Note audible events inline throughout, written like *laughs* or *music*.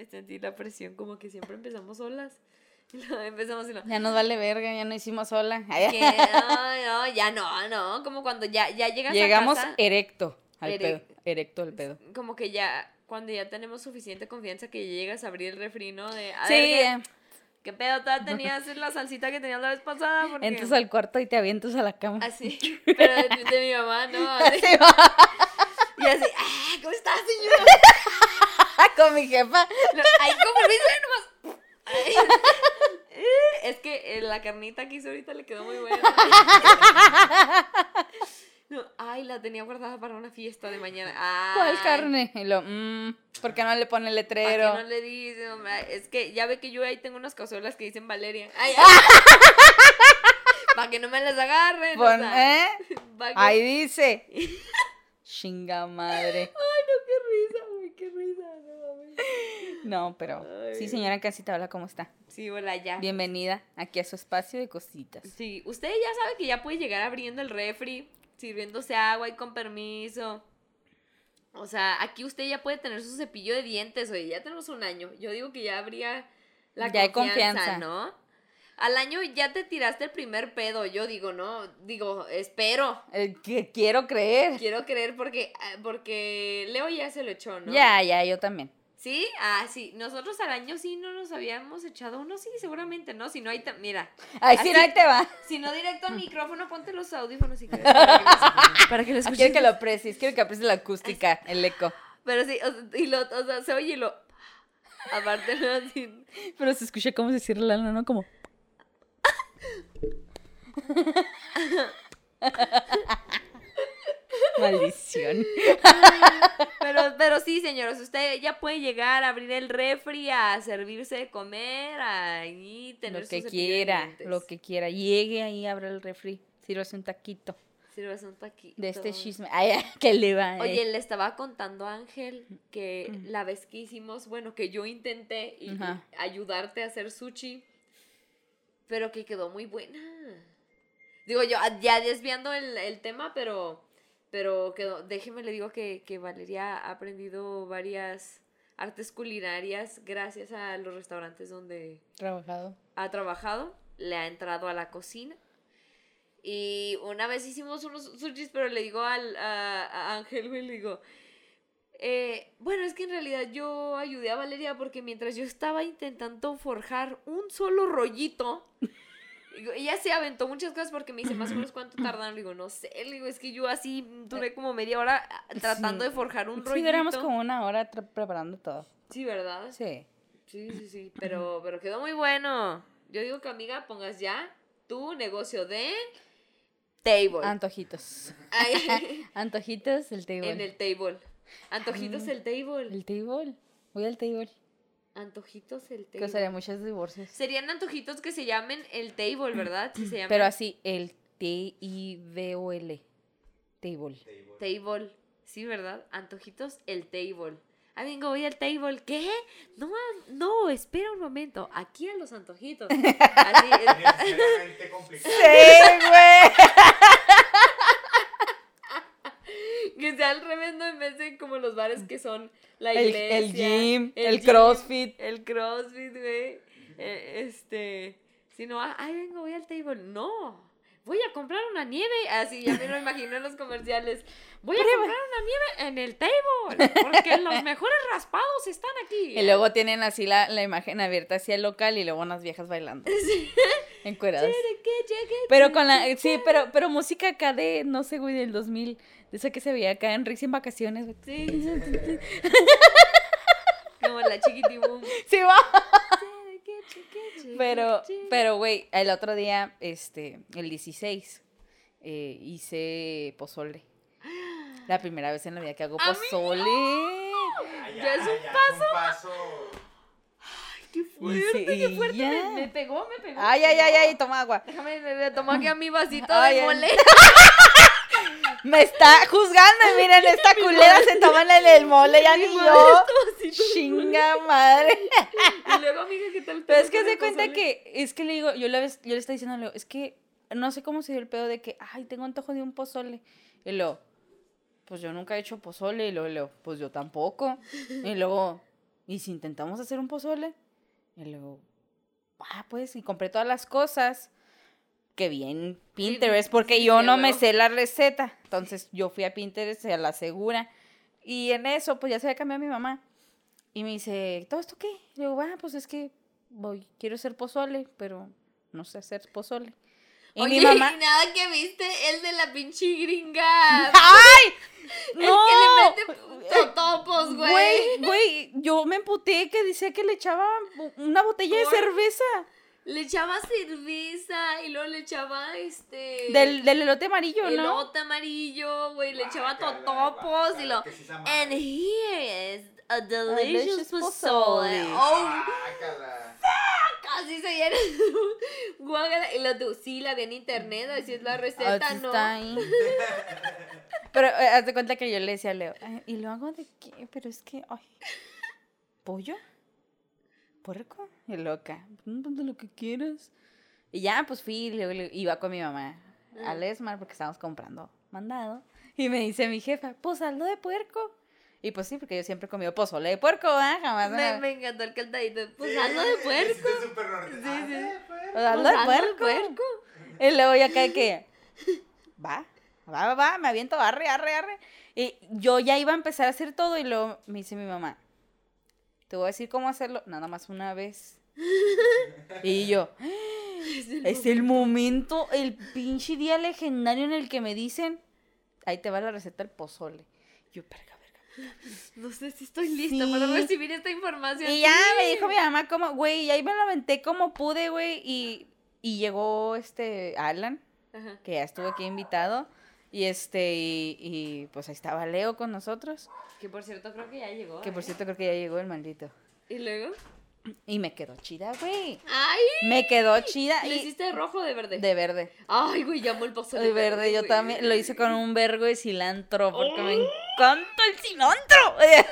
me sentí la presión, como que siempre empezamos solas. *laughs* Empezamos y Ya nos vale verga, ya no hicimos sola. *laughs* no, no, ya no, no, como cuando ya, ya llegas Llegamos a casa, erecto al pedo. Erecto el pedo. como que ya, cuando ya tenemos suficiente confianza que llegas a abrir el refri, ¿no? De, a Sí, ver, ¿qué, qué pedo? Todavía *laughs* tenías la salsita que tenías la vez pasada, porque... entras al cuarto y te avientas a la cama. Así, pero de, de mi mamá, ¿no? Así, Sí, va. y así, ¡ah! ¿Cómo estás, señora? Con mi jefa. No, Ay, con permiso, nomás. Ay. Es que eh, la carnita que hizo ahorita le quedó muy buena. No, ay, la tenía guardada para una fiesta de mañana. Ay, ¿Cuál carne? Y lo, mmm, ¿por qué no le pone ¿Para letrero? qué no le dice, hombre? Es que ya ve que yo ahí tengo unas cazuelas que dicen Valeria. Ay, *laughs* Para que no me las agarren. o Pon- sea, ¿eh? *laughs* que- Ahí dice. Chinga madre. Ay, no, qué risa, güey, qué risa. No, mames. No, pero sí, señora en casita, hola, ¿cómo está? Sí, hola, ya. Bienvenida aquí a su espacio de cositas. Sí, usted ya sabe que ya puede llegar abriendo el refri, sirviéndose agua y con permiso. O sea, aquí usted ya puede tener su cepillo de dientes, oye, ya tenemos un año. Yo digo que ya habría la Ya hay confianza, confianza. ¿no? Al año ya te tiraste el primer pedo, yo digo, ¿no? Digo, espero. Eh, que quiero creer. Quiero creer porque, ah, porque Leo ya se lo echó, ¿no? Ya, ya, yo también. ¿Sí? Ah, sí. Nosotros al año sí no nos habíamos echado uno, sí, seguramente, ¿no? Si no, ahí ta- mira. Ay, Así- no, ahí te va. Si no directo al *laughs* micrófono, ponte los audífonos si quieres. *laughs* Para que lo, lo Ah, escuches. Quiero que lo aprecies, quiero que aprecies la acústica, el eco. Pero sí, o sea, y lo, o sea, se oye y lo. Aparte, no así. Pero se escucha cómo se cierra la lana, ¿no? Como. *laughs* Maldición. *laughs* Pero, pero sí, señores, usted ya puede llegar a abrir el refri, a servirse de comer, a y tener Lo que quiera, lo que quiera. Llegue ahí, abra el refri, sírvase un taquito Sírvase un taquito. de este chisme. Ay, *laughs* que le va. eh. Oye, le estaba contando a Ángel que la vez que hicimos, bueno, que yo intenté y- y Ajá. ayudarte a hacer sushi, pero que quedó muy buena. Digo yo, ya desviando el, el tema, pero, pero quedó, déjeme le digo que, que Valeria ha aprendido varias artes culinarias gracias a los restaurantes donde Trabajado. ha trabajado, le ha entrado a la cocina. Y una vez hicimos unos sushis, pero le digo al, a, a Ángel, güey, le digo, eh, bueno, es que en realidad yo ayudé a Valeria porque mientras yo estaba intentando forjar un solo rollito, ella se aventó muchas cosas porque me dice más o menos cuánto *clears throat* tardaron. Le digo, no sé, le digo, es que yo así duré como media hora ah, tratando Sí. de forjar un Sí, rollito. duramos como una hora preparando todo. Sí, ¿verdad? Sí. Sí, sí, sí, pero, pero quedó muy bueno. Yo digo que, amiga, pongas ya tu negocio de table. Antojitos. Ay, *laughs* Antojitos, el table. en el table. Antojitos el table. El table. Voy al table. Antojitos el Que table. sería muchos divorcios. Serían antojitos que se llamen el table, ¿verdad? Sí se *clears throat* llaman Pero así, el T-I-V-O-L. Table. table. Sí, ¿verdad? Antojitos el table. Ah, vengo, voy al table. ¿Qué? No, no, espera un momento. Aquí a los antojitos. *laughs* Así es. Complicado. Sí, güey. Que sea al revés, no en vez de como los bares que son la iglesia. el gym, el gym, crossfit. El crossfit, güey. Eh, este. Si no, ah, ay, vengo, voy al table. No. Voy a comprar una nieve. Así, ya me lo imagino en los comerciales. Voy a comprar una nieve en el table. Porque los mejores raspados están aquí. *laughs* Y luego tienen así la, la imagen abierta hacia el local y luego unas viejas bailando. *laughs* Encueradas. Pero con la, sí, pero, pero música acá de, no sé, güey, del 2000, de esa que se veía acá en Rix en vacaciones, güey. Sí, sí, sí, sí. Como la chiquitibum. Sí, va. Pero, pero, güey, el otro día, este, el 16, eh, hice pozole. La primera vez en la vida que hago ¡A mí pozole. Ay, Ya es un ya un paso. Qué fuerte, qué fuerte. Me, me pegó, me pegó. Ay, ay, ay, ay, toma agua. Déjame me, me tomo aquí a mi vasito Ay, de ay. *laughs* Me está juzgando y miren, *laughs* esta culera se toma en el mole, ya ni yo. Chinga madre. Y luego, amiga, ¿qué tal? *laughs* Pero es que ¿Cómo se cuenta que, es que le digo, yo le, yo le estaba diciendo es que no sé cómo se dio el pedo de que, ay, tengo antojo de un pozole. Y luego, pues yo nunca he hecho pozole. Y luego, Leo, pues yo tampoco. Y luego, ¿y si intentamos hacer un pozole? Y luego, ah, pues, y compré todas las cosas que vi en Pinterest, porque sí, yo no me sé la receta. Entonces yo fui a Pinterest a la segura. Y en eso, pues ya se había cambiado mi mamá. Y me dice, ¿todo esto qué? Y digo, ah, pues es que voy, quiero hacer pozole, pero no sé hacer pozole. Y Oye, mi mamá, y nada que viste el de la pinche gringa. *laughs* ¡ay! *laughs* El ¡No! que le mete totopos, güey. Güey, güey, yo me emputé que decía que le echaba una botella de cerveza Le echaba cerveza y luego le echaba este. del, del elote amarillo, ¿no? elote amarillo, güey. Le echaba totopos y lo. And here is a delicious pozole. Oh, casi se llena. Guácala. Y lo sí, la vi en internet, así es la Ah, receta, ¿no? está ahí. Pero eh, haz de cuenta que yo le decía a Leo, "Ay, ¿y lo hago de qué? Pero es que, ay, ¿pollo? ¿Puerco? Y loca, "Mm, pues lo que quieras. Y ya, pues fui, y luego le- iba con mi mamá al Esmar porque estábamos comprando mandado. Y me dice mi jefa, pues algo de puerco. Y pues sí, porque yo siempre he comido pozole de puerco, ¿verdad? Jamás. Me, me- me encantó el caldadito. Pues Sí, algo de puerco. súper norte- Sí, sí. de puerco. Pues algo Pues de algo de puerco. puerco. Y luego ya cae que, va, va, va, va, me aviento, arre, arre, arre. Y yo ya iba a empezar a hacer todo y luego me dice mi mamá, te voy a decir cómo hacerlo, nada más una vez. *laughs* Y yo, es el momento, el pinche día legendario en el que me dicen, ahí te va la receta del pozole. Yo, verga, verga. No sé si estoy lista Sí. para recibir esta información. Y ya me dijo mi mamá como, güey, y ahí me lo aventé como pude, güey. Y, y llegó este Alan, Ajá. que ya estuvo aquí invitado. Y este, y, y, pues ahí estaba Leo con nosotros. Que por cierto creo que ya llegó. Que por ¿eh? cierto creo que ya llegó el maldito. ¿Y luego? Y me quedó chida, güey. ¡Ay! Me quedó chida ¿Le y hiciste de rojo o de verde? de verde. Ay, güey, llamo el pozole. De verde, yo güey. también lo hice con un vergo de cilantro porque me encanta el cilantro. *laughs*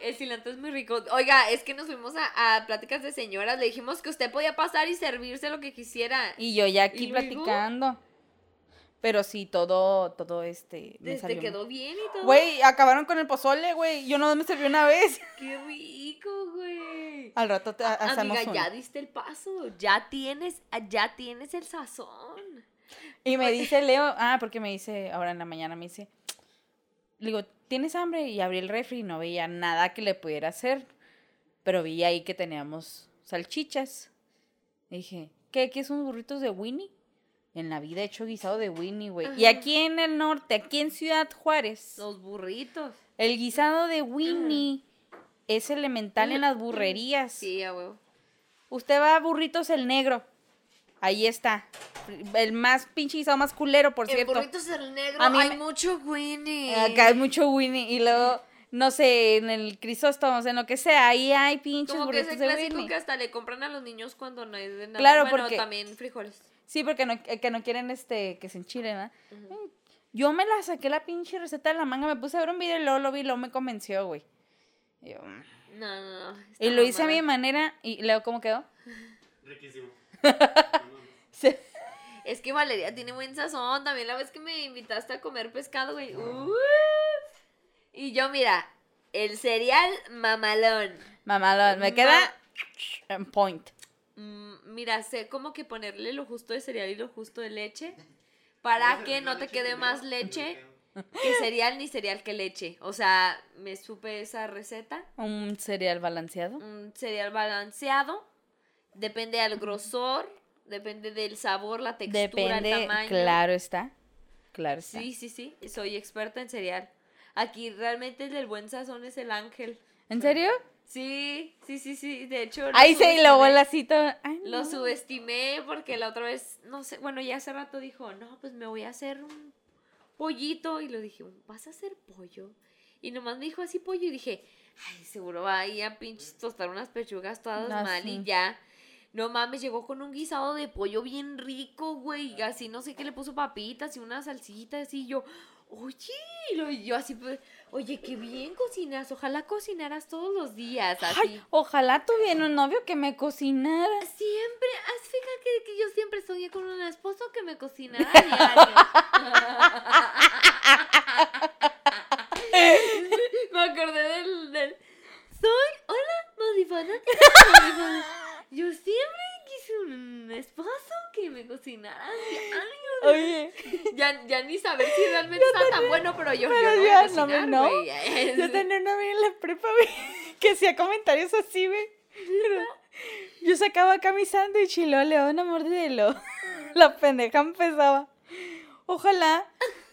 El cilantro es muy rico. Oiga, es que nos fuimos a, a pláticas de señoras. Le dijimos que usted podía pasar y servirse lo que quisiera. Y yo ya aquí ¿Y luego? Pero sí, todo, todo este. Me salió quedó bien y todo. Güey, acabaron con el pozole, güey. Yo no me serví una vez. *laughs* Qué rico, güey. Al rato te hacemos Amiga, ya diste el paso. Ya tienes, ya tienes el sazón. Y me dice Leo, ah, porque me dice, ahora en la mañana me dice, le digo, ¿tienes hambre? Y abrí el refri y no veía nada que le pudiera hacer. Pero vi ahí que teníamos salchichas. Y dije, ¿qué? ¿Qué son burritos de Winnie? En la vida he hecho guisado de Winnie, güey. Y aquí en el norte, aquí en Ciudad Juárez, Los burritos. el guisado de Winnie es elemental en las burrerías. Sí, a huevo. Usted va a Burritos el Negro. Ahí está. El más pinche guisado más culero, por cierto. burritos el negro A mí hay me- mucho Winnie. Acá hay mucho Winnie. Y luego, no sé, en el Crisóstomo, en lo que sea, ahí hay pinches Como que es burritos el clásico que hasta le compran a los niños cuando no hay de nada. Claro, bueno, porque- también frijoles. Sí, porque no, eh, que no quieren este que se enchilen, ¿verdad? Yo me la saqué la pinche receta de la manga, me puse a ver un video y luego lo vi y luego me convenció, güey. Y, yo, mm. No, no, no. Y lo hice a mi manera y luego, ¿cómo quedó? Riquísimo. *laughs* Es que Valeria tiene buen sazón. También la vez que me invitaste a comer pescado, güey. ¡uf! Y yo, mira, el cereal mamalón. Mamá, me queda en point. Mm, mira, sé como que ponerle lo justo de cereal y lo justo de leche. Para que no te quede más leche *laughs* que cereal ni cereal que leche. O sea, me supe esa receta. Un cereal balanceado. Un cereal balanceado. Depende del grosor. Depende del sabor, la textura, el Depende, tamaño. claro está. Claro está. Sí, sí, sí. Soy experta en cereal. Aquí realmente el del buen sazón es el ángel. ¿En serio? Sí, sí, sí, sí. De hecho, Ahí se el lacito. Ay, Lo subestimé porque la otra vez, no sé, bueno, ya hace rato dijo, no, pues me voy a hacer un pollito. Y lo dije, ¿vas a hacer pollo? Y nomás me dijo así pollo y dije, ay, seguro va ahí a pinches tostar unas pechugas todas mal sí. y ya. No mames, llegó con un guisado de pollo bien rico, güey. Así no sé qué le puso papitas y una salsita así. y yo, oye, y yo así, pues, oye, qué bien cocinas. Ojalá cocinaras todos los días así. Ay, ojalá tuviera un novio que me cocinara. Siempre, haz fíjate que, que yo siempre soñé con un esposo que me cocinara *laughs* diario. *laughs* me acordé del, del- Soy, hola, fan- *laughs* Yo siempre un esposo que me cocinara diario. Oye, Ya, ya ni saber si realmente está tan bueno, pero yo, Pero yo no voy a no, cocinar, no. güey. yo tenía una amiga en la prepa, güey, que hacía comentarios así, güey. Yo sacaba acá mi sándwich y luego le daba una mordida *laughs* la pendeja empezaba. Ojalá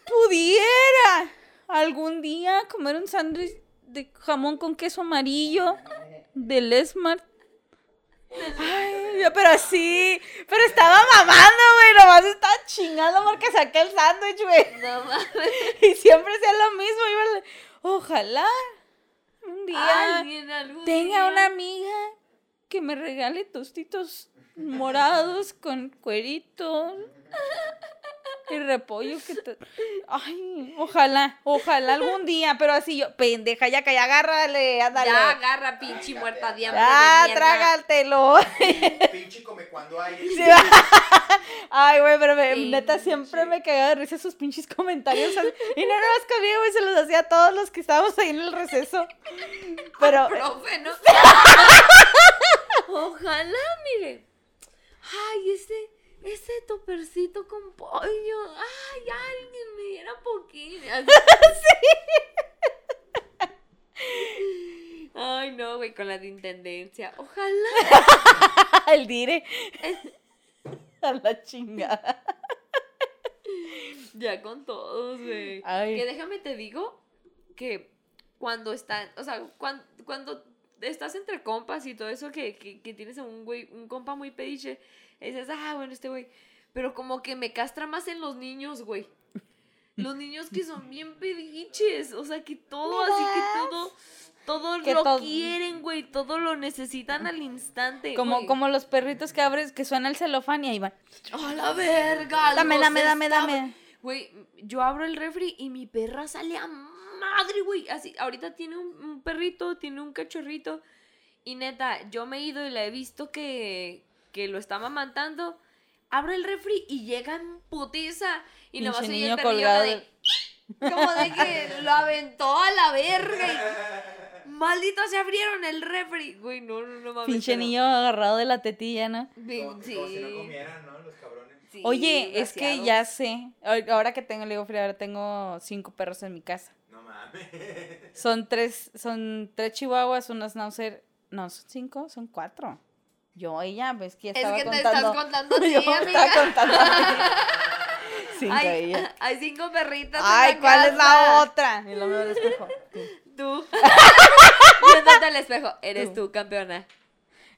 pudiera algún día comer un sándwich de jamón con queso amarillo del Smart. Ay, yo, pero sí, pero estaba mamando, güey, nomás estaba chingando porque saqué el sándwich, güey. No *laughs* mames. Y siempre hacía lo mismo, ojalá un día Alguien algún tenga día. una amiga que me regale tostitos morados con cueritos y repollo que te... Ay, ojalá, ojalá algún día, pero así yo, pendeja, ya que ya agárrale, ándale. Ya agarra pinche muerta de hambre. Ya, de mierda. trágatelo. Pinche come cuando hay. Sí. Ay, güey, pero me- Sí, neta siempre me cagaba de risa sus pinches comentarios. Y no nada más conmigo, güey, se los hacía a todos los que estábamos ahí en el receso. Pero, *laughs* Profe, ¿no? *laughs* Ojalá, mire. Ay, ese, ese topercito con pollo. Ay, alguien me diera poquito. *laughs* Ay, no, güey, con la de intendencia. Ojalá. *laughs* el dire. A la chingada. Ya con todos, güey. Ay. Que déjame te digo que cuando están, o sea, cuan- cuando, estás entre compas y todo eso, que, que, que tienes a un güey, un compa muy pediche, y dices, ah, bueno, este güey. Pero como que me castra más en los niños, güey. Los niños que son bien pediches, o sea, que todo, así que todo, todo Que lo quieren, güey, todo lo necesitan al instante. Como, como los perritos que abres, que suena el celofán y ahí van. ¡A la verga! Dame, dame, dame, dame. Güey, yo abro el refri y mi perra sale a madre, güey. Así, ahorita tiene un, un perrito, tiene un cachorrito. Y neta, yo me he ido y la he visto que, que lo está mamantando. Abro el refri y llega en putiza. Y Pinche nomás oye el colgado de... Como de que lo aventó a la verga. y- Maldito, se abrieron el refri. Güey, no, no, no mames. Pinche niño agarrado de la tetilla, ¿no? Como, como si no comieran, ¿no? Los cabrones. Sí, Oye, es que ya sé. ahor- Ahora que tengo, le digo, Frida, ahora tengo cinco perros en mi casa. No mames. Son tres, son tres chihuahuas, unos schnauzer. No, son cinco, son cuatro. Yo, ella, ves que ya Es estaba que te contando. estás contando a *laughs* ti, Yo estaba amiga. contando. *laughs* cinco Hay, ella. hay cinco perritas. en Ay, la ¿cuál es la otra? Y lo veo al espejo. Tú. *laughs* Viéndote al espejo. Eres tú, campeona.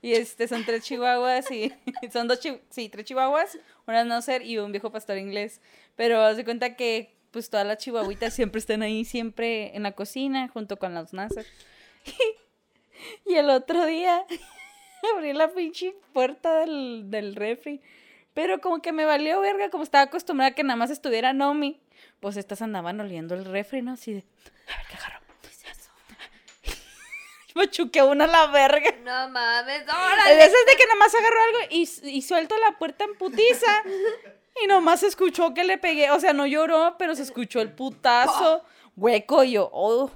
Y este son tres chihuahuas y son dos chi- sí, tres chihuahuas, una schnauzer y un viejo pastor inglés. Pero haz de cuenta que pues todas las chihuahuitas siempre están ahí, siempre en la cocina, junto con los schnauzer. Y el otro día *laughs* abrí la pinche puerta del, del refri. Pero como que me valió verga, como estaba acostumbrada a que nada más estuviera Nomi. Pues estas andaban oliendo el refri, ¿no? Así de, a ver qué agarro. *laughs* Me chuqué una a la verga. No mames, órale. esas de que nada más agarró algo y, y suelto la puerta en putiza. *laughs* Y nomás escuchó que le pegué. O sea, no lloró, pero se escuchó el putazo. Hueco y yo, oh.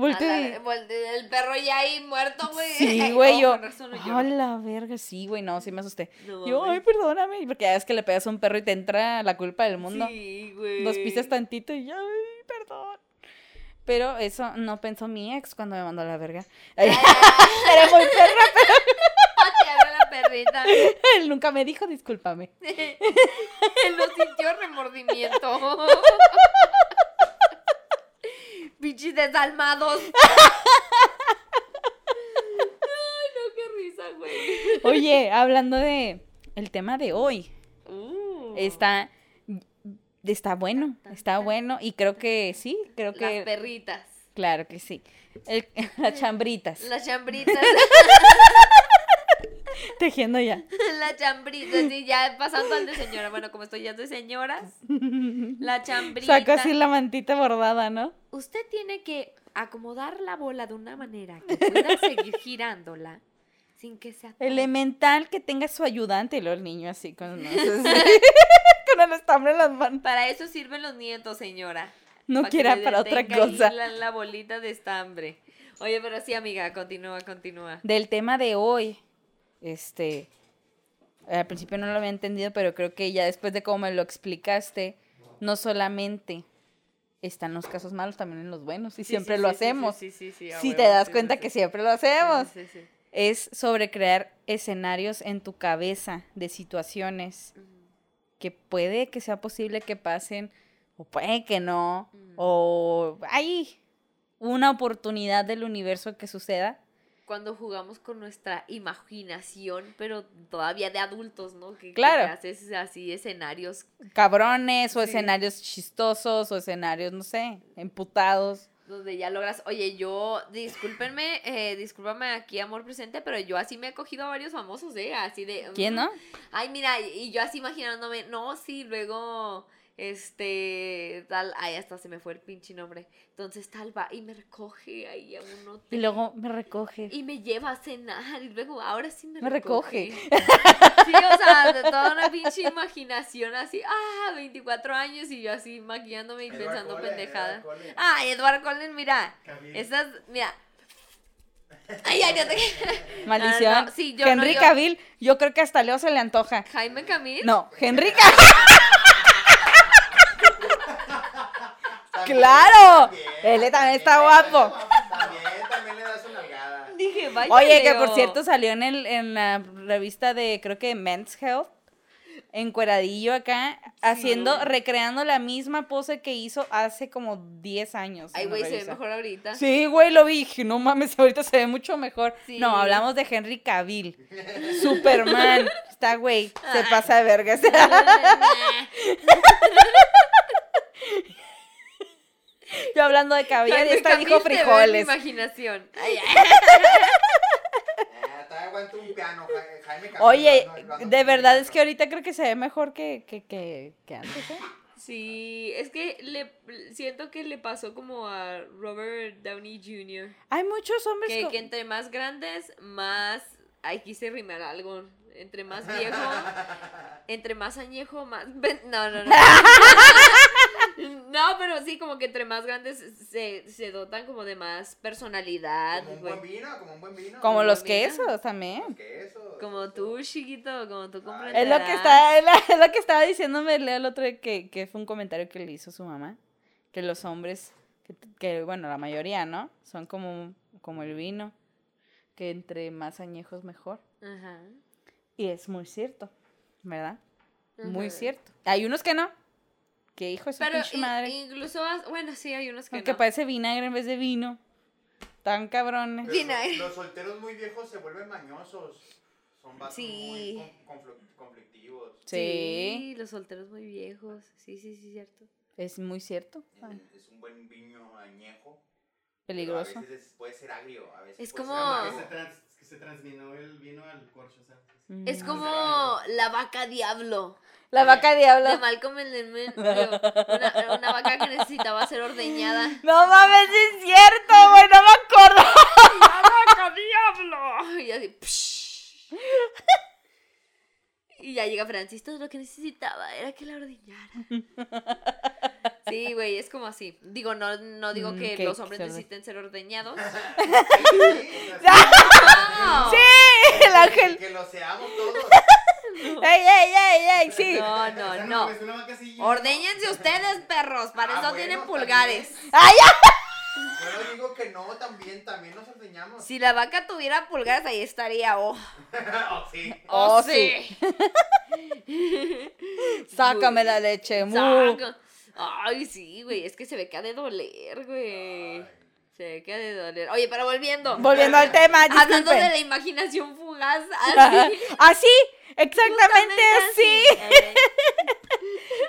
A Volteé la- y- vol- El perro ya ahí muerto, güey. Sí, *laughs* güey, Oh, yo. la verga, sí, güey, no, sí me asusté. No yo, ay, perdóname. Porque ya es que le pegas a un perro y te entra la culpa del mundo. Sí, güey. Los pisas tantito y ya, ay, perdón. Pero eso no pensó mi ex cuando me mandó a la verga. *laughs* Era muy perra, *laughs* a la perrita. él nunca me dijo discúlpame. Él no sintió remordimiento. Pinches desalmados. *laughs* Ay, no, qué risa, güey. Oye, hablando de el tema de hoy, Uh, está está bueno, está bueno y creo que sí, creo las que perritas. claro que sí. El- *laughs* las chambritas, Las chambritas. *laughs* *laughs* tejiendo ya. *laughs* La chambrita, sí, ya pasando al de señora. Bueno, como estoy ya de señoras. La *laughs* chambrita. Saco así la mantita bordada, ¿no? Usted tiene que acomodar la bola de una manera que pueda seguir girándola sin que sea Elemental que tenga su ayudante y luego el niño así con, no sé, con el estambre en las manos. Para eso sirven los nietos, señora. No quiera para otra cosa. La, la bolita de estambre. Oye, pero sí, amiga, continúa, continúa. Del tema de hoy, este, al principio no lo había entendido, pero creo que ya después de cómo me lo explicaste, no solamente están los casos malos, también en los buenos, y Sí, siempre sí, lo sí, hacemos. Sí, sí, sí, si te das cuenta que siempre lo hacemos. Es sobre crear escenarios en tu cabeza de situaciones que puede que sea posible que pasen, o puede que no, o hay una oportunidad del universo que suceda. Cuando jugamos con nuestra imaginación, pero todavía de adultos, ¿no? Que, Claro. haces así escenarios cabrones o Sí. escenarios chistosos o escenarios, no sé, emputados. donde ya logras, oye, yo, discúlpenme, eh, discúlpame aquí, amor presente, pero yo así me he cogido a varios famosos, ¿eh? Así de... ¿Quién no? Ay, mira, y yo así imaginándome, no, sí, luego, este, tal, ay, hasta se me fue el pinche nombre. Entonces tal va y me recoge ahí a uno. Y luego me recoge. Y me lleva a cenar y luego ahora sí me, Me recoge. Sí, o sea, de toda una pinche imaginación así, ah, 24 años y yo así maquillándome y Edward pensando Cullen, pendejada. Edward. Ah, Edward Cullen, mira, esas, mira. Ay, ay, no te... *laughs* *laughs* Maldición. Ah, no, sí, yo no, Henry yo- Cavill, yo creo que hasta Leo se le antoja. Jaime Camil. No, Henry *laughs* Cavill. También, ¡Claro! también, Él también está guapo. También, también le das una nalgada. Dije, vaya. Oye, que por cierto salió en, el, en la revista de, creo que Men's Health, encueradillo acá, haciendo, recreando la misma pose que hizo hace como 10 años. Ay, güey, se ve mejor ahorita. Sí, güey, lo vi. Dije, no mames, ahorita se ve mucho mejor. Sí. No, hablamos de Henry Cavill. Superman. *laughs* Está, güey, se pasa de vergas. *laughs* *laughs* *laughs* Yo hablando de cabello y esta dijo en mi frijoles. imaginación. *laughs* Ay, ay. Eh, un piano, Ja- Jaime Oye, de verdad es que ahorita creo que se ve mejor que, que, que, que antes, ¿eh? Sí, es que le siento que le pasó como a Robert Downey Jr. Hay muchos hombres Que, que entre más grandes, más. Ay, quise rimar algo. Entre más viejo, *laughs* entre más añejo, más. No, no, no. *laughs* No, pero sí, como que entre más grandes se, se dotan como de más personalidad, Como un buen vino, como un buen vino. como los quesos también. Los quesos. Como tú, chiquito, como tú Es comprenderás. lo que está, es la- es lo que estaba diciéndome el otro día que, que fue un comentario que le hizo su mamá. Que los hombres, que, que, bueno, la mayoría, ¿no? Son como, como el vino. Que entre más añejos mejor. Ajá. Y es muy cierto, ¿verdad? Muy cierto. Hay unos que no. Que hijo de su Pero in- madre. incluso, bueno, sí, hay unos que Aunque no. parece vinagre en vez de vino. Tan cabrones. Los, Vinagre. los solteros muy viejos se vuelven mañosos. Son vatos Sí. muy conflictivos. Sí, los solteros muy viejos. Sí, sí, sí, cierto. es muy cierto. Es un buen viño añejo. peligroso. A veces es- puede ser agrio. A veces Es puede como- ser Ah. Se, transminó el vino al corcho, ¿sabes? Es Mm. como la vaca diablo La vaca diablo. de Malcolm en el medio. Una, una vaca que necesitaba ser ordeñada. *laughs* No mames, es cierto, güey, no me acuerdo. ¡La vaca diablo! Y así. psh. Y ya llega Francis, todo lo que necesitaba era que la ordeñara. *laughs* Sí, güey, es como así. Digo, no, no digo Mm, que que los hombres se necesiten ser ordeñados. *laughs* *laughs* No. Sí, el ángel. Que lo seamos todos. ey, ey, ey, ey, sí. No, no, no. Ordéñense ustedes, perros. Para Ah, eso bueno, tienen pulgares. Ay, Yo no digo que no, también, también nos ordeñamos. Si la vaca tuviera pulgares, ahí estaría. Oh, *laughs* Oh, sí. *laughs* Oh, sí. *laughs* Sácame la leche, mu. Ay, sí, güey. Es que se ve que ha de doler, güey. Ay. Se ve que ha de doler. Oye, pero volviendo. Volviendo al tema, Hablando de la imaginación fugaz. Así. Así, exactamente así. así.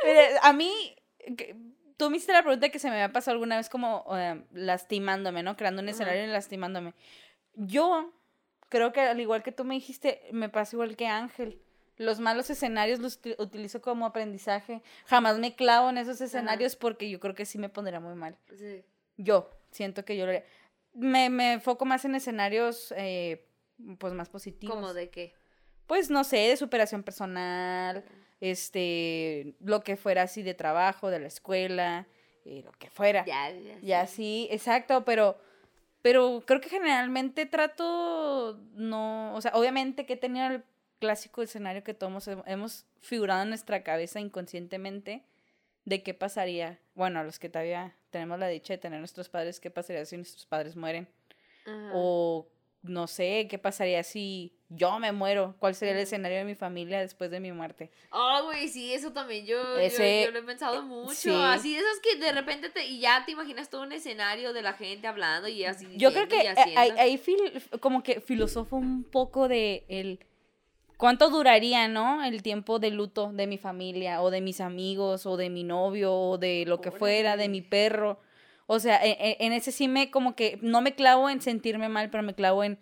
Mire, a mí, que- tú me hiciste la pregunta que se me había pasado alguna vez como eh, lastimándome, ¿no? Creando un escenario y lastimándome. Yo creo que al igual que tú me dijiste, me pasa igual que Ángel. Los malos escenarios los uti- utilizo como aprendizaje. Jamás me clavo en esos escenarios porque yo creo que sí me pondría muy mal. Sí. Yo siento que yo lo haría. me, me enfoco más en escenarios eh, pues más positivos. ¿Cómo de qué? Pues no sé, de superación personal, este, lo que fuera así de trabajo, de la escuela, eh, lo que fuera. Ya, ya. Ya sí, exacto, pero Pero creo que generalmente trato, no, o sea, obviamente que he tenido el clásico escenario que todos hem- hemos figurado en nuestra cabeza inconscientemente de qué pasaría, bueno, a los que todavía tenemos la dicha de tener nuestros padres, qué pasaría si nuestros padres mueren. Ajá. O no sé, qué pasaría si yo me muero, cuál sería el escenario de mi familia después de mi muerte. Ah, güey, sí, eso también yo, Ese- yo, lo he pensado mucho. sí. Así de esas que de repente te, y ya te imaginas todo un escenario de la gente hablando y así. Yo creo que eh, ahí, haciendo. ahí fil- como que filosofo un poco de el cuánto duraría, ¿no? El tiempo de luto de mi familia o de mis amigos o de mi novio o de lo que fuera, de mi perro. O sea, e- e- en, ese sí me como que no me clavo en sentirme mal, pero me clavo en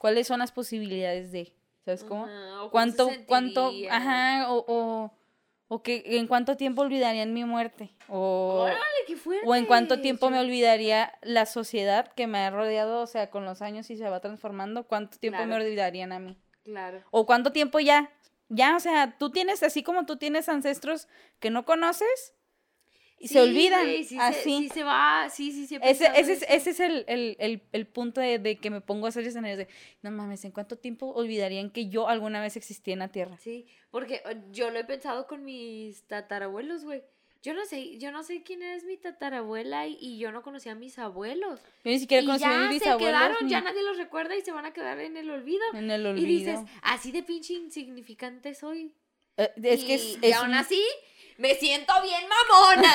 cuáles son las posibilidades de, ¿sabes cómo? Se ¿Cuánto, cuánto, ajá, o, o, o que en cuánto tiempo olvidarían mi muerte? O, Órale, qué fuerte. o en cuánto tiempo me olvidaría la sociedad que me ha rodeado, o sea, con los años y se va transformando, cuánto tiempo me olvidarían a mí. Claro. O cuánto tiempo ya, ya, o sea, tú tienes, así como tú tienes ancestros que no conoces y se olvidan, sí se- así. sí se va, sí, sí, sí. he Ese, ese, es, ese es el, el, el, el punto de, de que me pongo a hacer escenarios de, no mames, ¿en cuánto tiempo olvidarían que yo alguna vez existí en la Tierra? Sí, porque eh, yo lo he pensado con mis tatarabuelos, güey. Yo no sé, yo no sé quién es mi tatarabuela y, y yo no conocía a mis abuelos. Yo ni siquiera y conocí a ya mis se bisabuelos quedaron, ni ya nadie los recuerda y se van a quedar en el olvido. en el Y olvido. dices, así de pinche insignificante soy. Eh, es y, que es, y aún un- así, me siento bien mamona.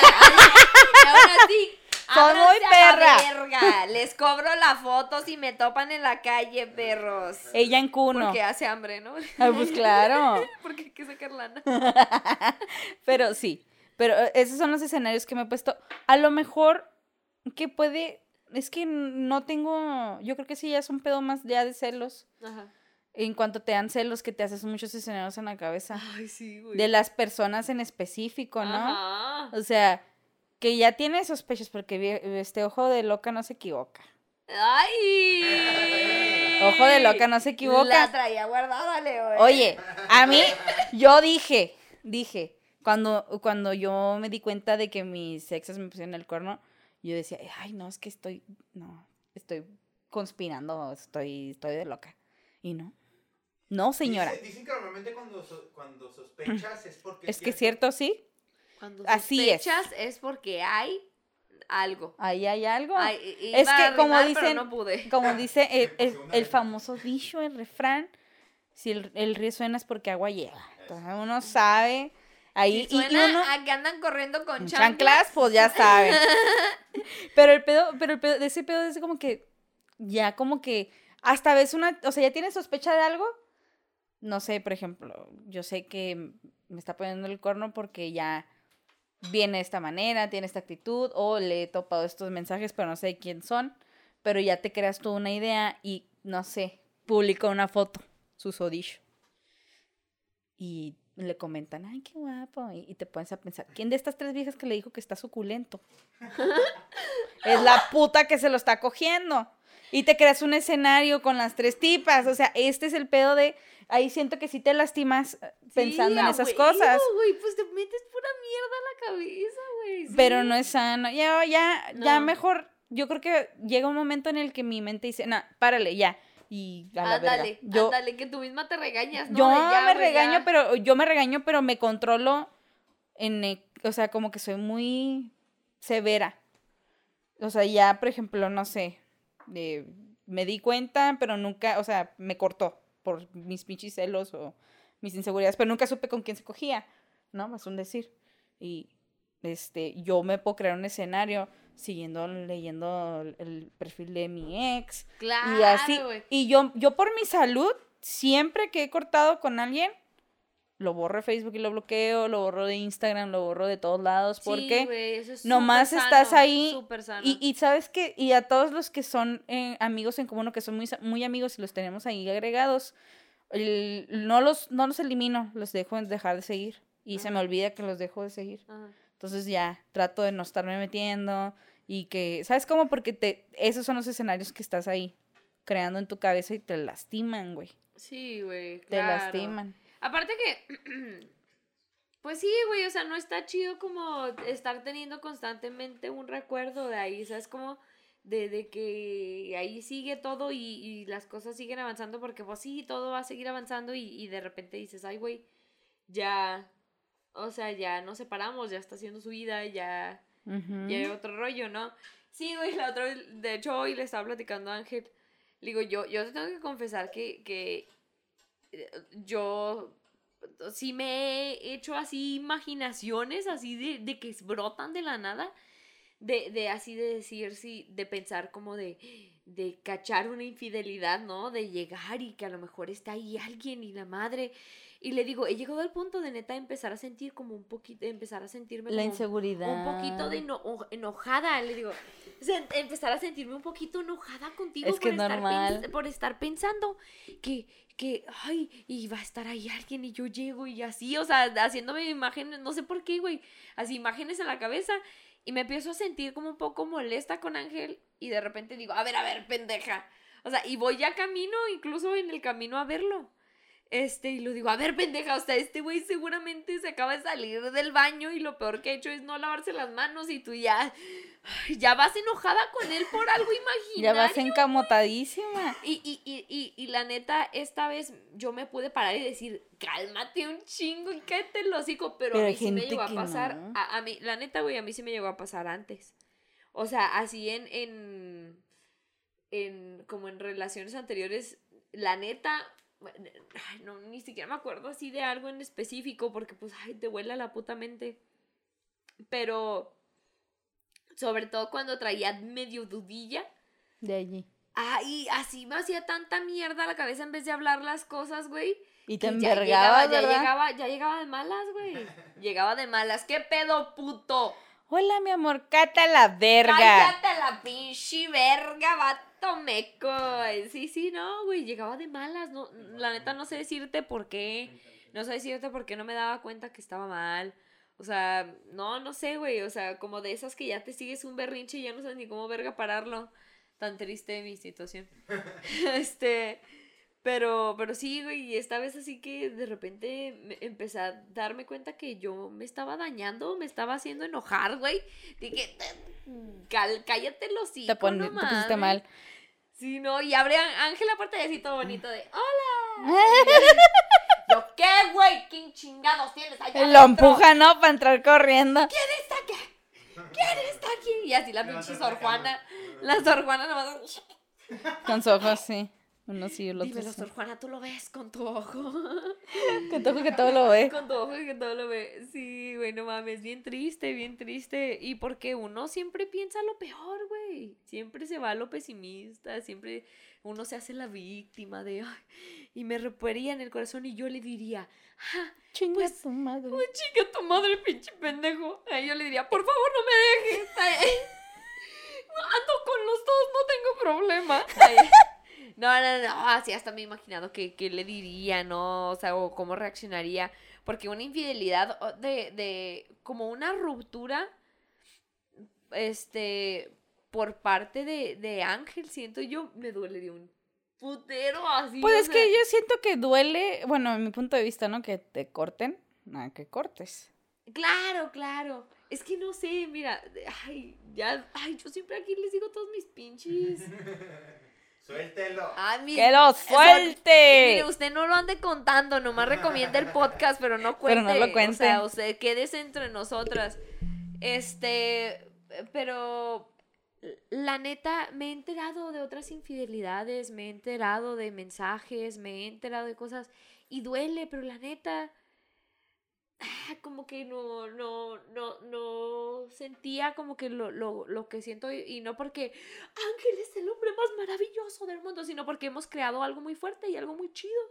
y aún así, *laughs* Soy muy perra. verga. Les cobro la foto si me topan en la calle, perros. ella en cuno. Porque hace hambre, ¿no? Ah, pues claro. *laughs* Porque hay que sacar lana. *laughs* Pero sí, pero eh, esos son los escenarios que me he puesto. A lo mejor que puede, es que no tengo, yo creo que sí ya es un pedo más ya de celos. Ajá. En cuanto te dan celos, que te haces muchos escenarios en la cabeza. Ay, sí, güey. De las personas en específico, ¿no? Ajá. O sea, que ya tiene sospechas porque este ojo de loca no se equivoca. ¡Ay! Ojo de loca no se equivoca. La traía guardada, Leo. ¿eh? Oye, a mí, yo dije, dije, cuando, cuando yo me di cuenta de que mis exes me pusieron el cuerno, yo decía, ay, no, es que estoy, no, estoy conspirando, estoy, estoy de loca. Y no. No, señora. Dice- dicen que normalmente cuando, so- cuando sospechas es porque. Es que es cierto, sí. Cuando así es. sospechas es porque hay algo. Ahí hay algo. Ay, Es que como rimar, dicen- no pude. *laughs* Como dice el, *laughs* famoso dicho, el refrán, si el, el río suena es porque agua lleva. Entonces uno sabe. Ahí, Si y suena uno, a que andan corriendo con Con chanclas. chanclas, pues ya saben. *laughs* pero el pedo, pero el pedo, de ese pedo es como que ya como que hasta ves una, o sea, ya tienes sospecha de algo. No sé, por ejemplo, yo sé que me está poniendo el corno porque ya viene de esta manera, tiene esta actitud, o le he topado estos mensajes, pero no sé quién son. Pero ya te creas tú una idea y, no sé, publica una foto, su sodillo. Y le comentan, ay, qué guapo. Y, y te pones a pensar, ¿quién de estas tres viejas que le dijo que está suculento? *laughs* es la puta que se lo está cogiendo. Y te creas un escenario con las tres tipas. O sea, este es el pedo de. Ahí siento que sí te lastimas eh, pensando Sí, en esas huevo, cosas. güey, pues te metes pura mierda a la cabeza, güey. sí. Pero no es sano. Ya, ya, ya No. mejor. Yo creo que llega un momento en el que mi mente dice, nah, párale, ya. Y a la verga. Ándale, Yo, ándale, que tú misma te regañas, ¿no? yo ya, me regaño, ya. pero yo me regaño, pero me controlo en, e- o sea, como que soy muy severa. O sea, ya, por ejemplo, no sé, de- me di cuenta, pero nunca, o sea, me cortó por mis pinches celos o mis inseguridades, pero nunca supe con quién se cogía, ¿no? Más un decir. Y este, yo me puedo crear un escenario siguiendo, leyendo el, perfil de mi ex, Claro, y así. Y yo, yo por mi salud, siempre que he cortado con alguien, lo borro de Facebook y lo bloqueo, lo borro de Instagram, lo borro de todos lados, Sí, porque güey, eso es nomás estás ahí sano. y, y sabes que, y a todos los que son eh, amigos en común o que son muy, muy amigos y los tenemos ahí agregados, el- no, los, no los elimino, los dejo en dejar de seguir. Y se me Ajá. olvida que los dejo de seguir. Ajá. Entonces ya trato de no estarme metiendo y que, ¿sabes cómo? Porque te, esos son los escenarios que estás ahí creando en tu cabeza y te lastiman, güey. Sí, güey, Te claro. lastiman. Aparte que, *clears throat* pues sí, güey, o sea, no está chido como estar teniendo constantemente un recuerdo de ahí, ¿sabes? Como de, de que ahí sigue todo y, y las cosas siguen avanzando porque pues sí, todo va a seguir avanzando y, y de repente dices, ay, güey, ya, o sea, ya nos separamos, ya está haciendo su vida, ya, ya hay otro rollo, ¿no? Sí, güey, la otra vez, de hecho hoy le estaba platicando a Ángel, le digo, yo, yo te tengo que confesar que, que yo sí me he hecho así imaginaciones, así de, de que brotan de la nada, de, de así de decir, sí, de pensar como de, de cachar una infidelidad, ¿no? De llegar y que a lo mejor está ahí alguien y la madre. Y le digo, he llegado al punto de neta empezar a sentir como un poquito, empezar a sentirme La inseguridad. un poquito de eno- enojada, le digo. Empezar a sentirme un poquito enojada contigo Es que por, estar normal. por estar pensando que, que, ay, y va a estar ahí alguien y yo llego y así, o sea, haciéndome imágenes, no sé por qué, güey, así imágenes en la cabeza y me empiezo a sentir como un poco molesta con Ángel y de repente digo, a ver, a ver, pendeja. O sea, y voy ya camino, incluso en el camino a verlo. Este, y lo digo, a ver, pendeja, o sea, este güey seguramente se acaba de salir del baño y lo peor que ha hecho es no lavarse las manos y tú ya, ya vas enojada con él por algo imaginario. *laughs* Ya vas encamotadísima. Y, y, y, y, y la neta, esta vez yo me pude parar y decir, cálmate un chingo y cállate el hocico, pero, Pero a mí sí me llegó a pasar, no. a, a mí, la neta, güey, a mí sí me llegó a pasar antes. O sea, así en, en, en, como en relaciones anteriores, la neta, ay, no, ni siquiera me acuerdo así de algo en específico, porque pues, ay, te vuela la puta mente. Pero, sobre todo cuando traía medio dudilla, De allí. Ay, así me hacía tanta mierda la cabeza en vez de hablar las cosas, güey. Y te que ya llegaba, ya llegaba, ya llegaba de malas, güey. Llegaba de malas. ¿Qué pedo, puto? Hola, mi amor, cata la verga. Cállate la pinche verga, vato meco. Sí, sí, no, güey. Llegaba de malas. No, la neta no sé decirte por qué. No sé decirte por qué no me daba cuenta que estaba mal. O sea, no, no sé, güey. O sea, como de esas que ya te sigues un berrinche y ya no sabes ni cómo verga pararlo. Tan triste mi situación. *laughs* este, pero, pero sí, güey, y esta vez así que de repente me- empecé a darme cuenta que yo me estaba dañando, me estaba haciendo enojar, güey. Dije, "Cal- cállate los hijos, Te, pon- te pusiste mal. Sí, no, y abre Á- Ángel la puerta y así todo bonito de, hola. *laughs* yo, ¿qué, güey? ¿Quién chingados tienes allá Lo adentro? empuja, ¿no? Para entrar corriendo. ¿Quién está aquí? ¿Quién está aquí? Y así la pinche Sor la Juana, la Sor Juana nomás... Con sus ojos, sí. Uno sí, el otro Dímelo, sí. Sor Juana, tú lo ves con tu ojo. *laughs* Que toco que todo lo ve. con tu ojo y que todo lo ve. Sí, güey, no mames, bien triste, bien triste. Y porque uno siempre piensa lo peor, güey. Siempre se va a lo pesimista, siempre uno se hace la víctima de, ay, y me reparía en el corazón y yo le diría, ah, Chinga Pues, tu madre. Uy, chica, tu madre, pinche pendejo. Ahí yo le diría, por favor, no me dejes. *laughs* Ay, *laughs* Ando con los dos, no tengo problema. Ay, No, no, no, así hasta me he imaginado que, que le diría, ¿no? O sea, o cómo reaccionaría. Porque una infidelidad de, de, como una ruptura, este, por parte de, de Ángel, siento yo, me dolería un putero así. Pues es sea. que yo siento que duele, bueno, en mi punto de vista, ¿no? Que te corten. Nada, que cortes. Claro, claro. Es que no sé, mira, ay, ya, ay, yo siempre aquí les digo todos mis pinches. *laughs* Suéltelo. Mis- ¡Que lo suelte! Mire, usted no lo ande contando, nomás recomienda el podcast, pero no cuente. Pero no lo O cuente. sea, usted quédese entre nosotras. Este, pero la neta, me he enterado de otras infidelidades, me he enterado de mensajes, me he enterado de cosas y duele, pero la neta, ah, como que no, no, no, no sentía como que lo, lo, lo que siento y, y no porque Ángel es el hombre más maravilloso del mundo, sino porque hemos creado algo muy fuerte y algo muy chido,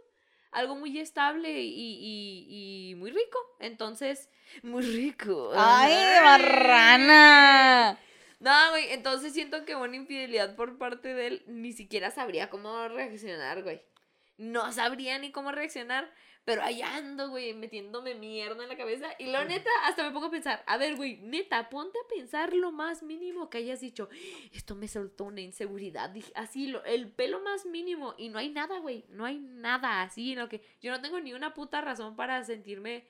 algo muy estable y, y, y muy rico. Entonces, muy rico. ¡Ay, marrana! No, güey, entonces siento que una infidelidad por parte de él ni siquiera sabría cómo reaccionar, güey. No sabría ni cómo reaccionar, pero ahí ando, güey, metiéndome mierda en la cabeza. Y lo neta, hasta me pongo a pensar, a ver, güey, neta, ponte a pensar lo más mínimo que hayas dicho. Esto me soltó una inseguridad, dije, así, lo, el pelo más mínimo. Y no hay nada, güey, no hay nada así en lo que... Yo no tengo ni una puta razón para sentirme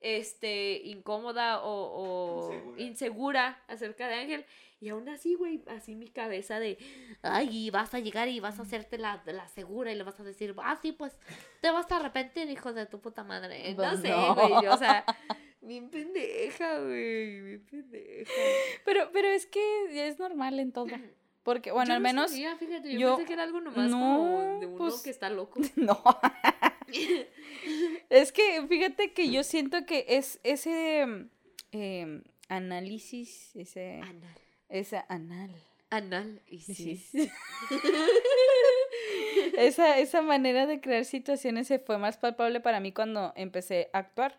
este, incómoda o, o Insegura. insegura acerca de Ángel. Y aún así, güey, así mi cabeza de, ay, y vas a llegar y vas a hacerte la, la segura y le vas a decir, ah, sí, pues, te vas a arrepentir, hijo de tu puta madre. No Pues sé, no. güey, yo, o sea, *laughs* bien pendeja, güey, bien pendeja. Pero, pero es que es normal en todo. Porque, bueno, Yo al no menos. sabía, fíjate, yo, yo- pensé que era algo nomás no, como de uno pues- que está loco. *laughs* No. *laughs* es que fíjate que yo siento que es ese em, análisis, ese, Anal. Esa anal. Anal, y sí. Sí. *laughs* esa, esa manera de crear situaciones se fue más palpable para mí cuando empecé a actuar.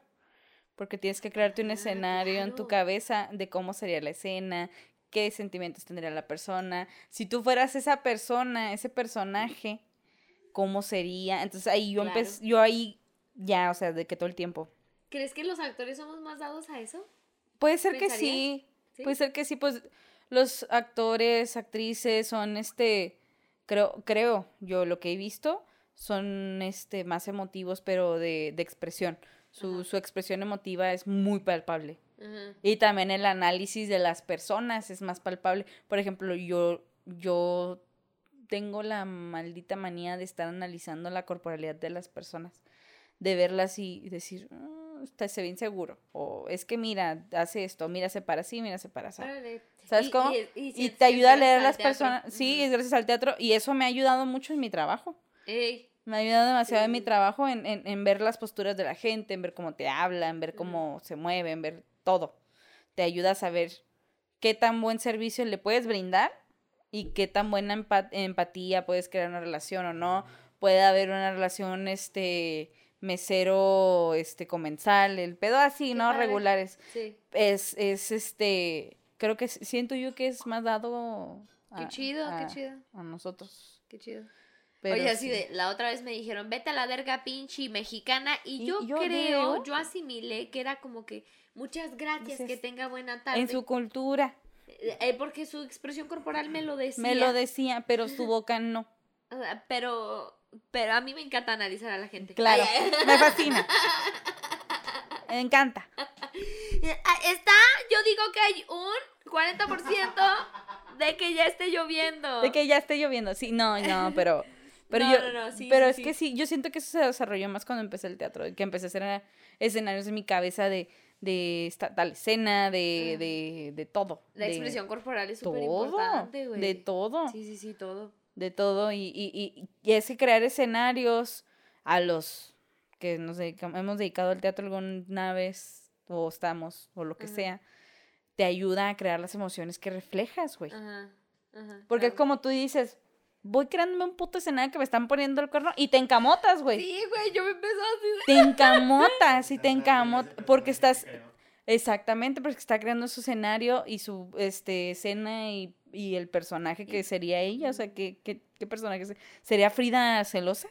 Porque tienes que crearte un Ah, escenario en tu cabeza de cómo sería la escena, qué sentimientos tendría la persona. Si tú fueras esa persona, ese personaje, ¿cómo sería? Entonces ahí yo Claro. empecé, yo ahí ya, o sea, de que todo el tiempo. ¿Crees que los actores somos más dados a eso? Puede ser que sí, ¿Sí? Puede ser que sí, pues los actores, actrices son este, creo, creo yo lo que he visto, son este más emotivos, pero de, de expresión. Su, Ajá. su expresión emotiva es muy palpable. Ajá. Y también el análisis de las personas es más palpable. Por ejemplo, yo, yo tengo la maldita manía de estar analizando la corporalidad de las personas, de verlas y decir, "Mm, está, se ve inseguro, o es que mira, hace esto, mira, se para así, mira, se para así. ¿Sabes Y- cómo? y- y Y te ayuda a leer las teatro. personas, sí, es gracias al teatro, y eso me ha ayudado mucho en mi trabajo. Ey, Me ha ayudado demasiado en mi trabajo en, en, en ver las posturas de la gente, en ver cómo te habla, en ver cómo se mueve, en ver todo. Te ayuda a saber qué tan buen servicio le puedes brindar y qué tan buena empa- empatía puedes crear una relación o no. Puede haber una relación, este, mesero, este, comensal, el pedo así, Qué ¿no? padre. Regulares. sí. Es, es, este, creo que siento yo que es más dado Qué a, chido, a- qué chido, a nosotros. qué chido. Pero Oye, así sí. de, la otra vez me dijeron, vete a la verga pinche mexicana. Y, Y yo, yo creo, veo- yo asimilé que era como que, muchas gracias, Dices, que tenga buena tarde. En su cultura. Eh, eh, porque su expresión corporal me lo decía. Me lo decía, pero su boca no. *laughs* Pero, pero a mí me encanta analizar a la gente. Claro, me fascina. *laughs* Me encanta. Ah, Está, yo digo que hay un 40% de que ya esté lloviendo. De que ya esté lloviendo. Sí, no, no, pero. *laughs* Pero No, yo. no, no, sí, pero sí, es sí. que sí, yo siento que eso se desarrolló más cuando empecé el teatro. Que empecé a hacer escenarios en mi cabeza de, de esta tal escena, de, de, de todo. La expresión corporal es súper importante, güey. De todo. Sí, sí, sí, todo. De todo y, y, y, y es que crear escenarios a los que nos dedicamos, hemos dedicado al teatro alguna vez o estamos o lo que Ajá. sea, te ayuda a crear las emociones que reflejas, güey. Ajá. Ajá. Porque es como tú dices, voy creándome un puto escenario que me están poniendo el cuerno y te encamotas, güey. Sí, güey, yo me empezó así. de- Te encamotas y te encamotas porque estás. Exactamente, porque está creando su escenario y su este escena y, y el personaje que sería ella, o sea, ¿qué, qué, qué personaje se- sería Frida celosa?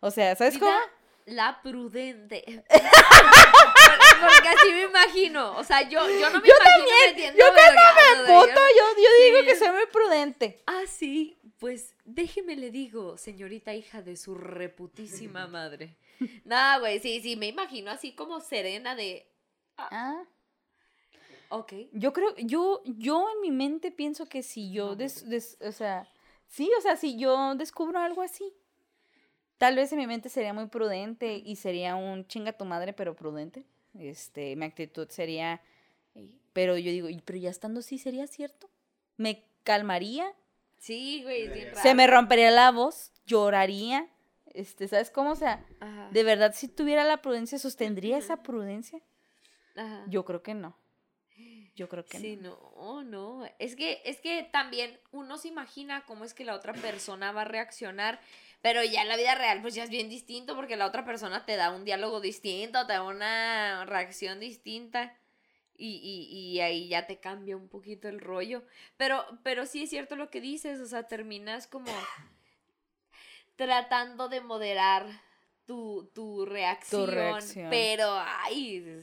O sea, ¿sabes Frida, cómo? La prudente. *laughs* Porque así me imagino. O sea, yo, yo no me imagino metiendo yo cuando de Puto, yo- yo, yo digo que soy muy prudente. Ah, sí. Pues déjeme le digo, señorita hija de su reputísima *laughs* madre. Nada, güey, sí, sí, me imagino así como serena de. Ah, Ok. yo creo, yo, yo en mi mente pienso que si yo, des- des- o sea, sí, o sea, si yo descubro algo así, tal vez en mi mente sería muy prudente y sería un chinga tu madre, pero prudente. Este, mi actitud sería, pero yo digo, "Y, pero ya estando así, ¿sería cierto? ¿Me calmaría? Sí, güey, bien raro. ¿Se me rompería la voz? ¿Lloraría? Este, ¿sabes cómo? O sea, Ajá, de verdad, si tuviera la prudencia, ¿sostendría esa prudencia? ajá. Yo creo que no. Yo creo que Sí, no. no, no. Es que, es que también uno se imagina cómo es que la otra persona va a reaccionar, pero ya en la vida real pues ya es bien distinto porque la otra persona te da un diálogo distinto, te da una reacción distinta y, y, y ahí ya te cambia un poquito el rollo. Pero, pero sí es cierto lo que dices, o sea, terminas como tratando de moderar tu, tu reacción, reacción. pero ay...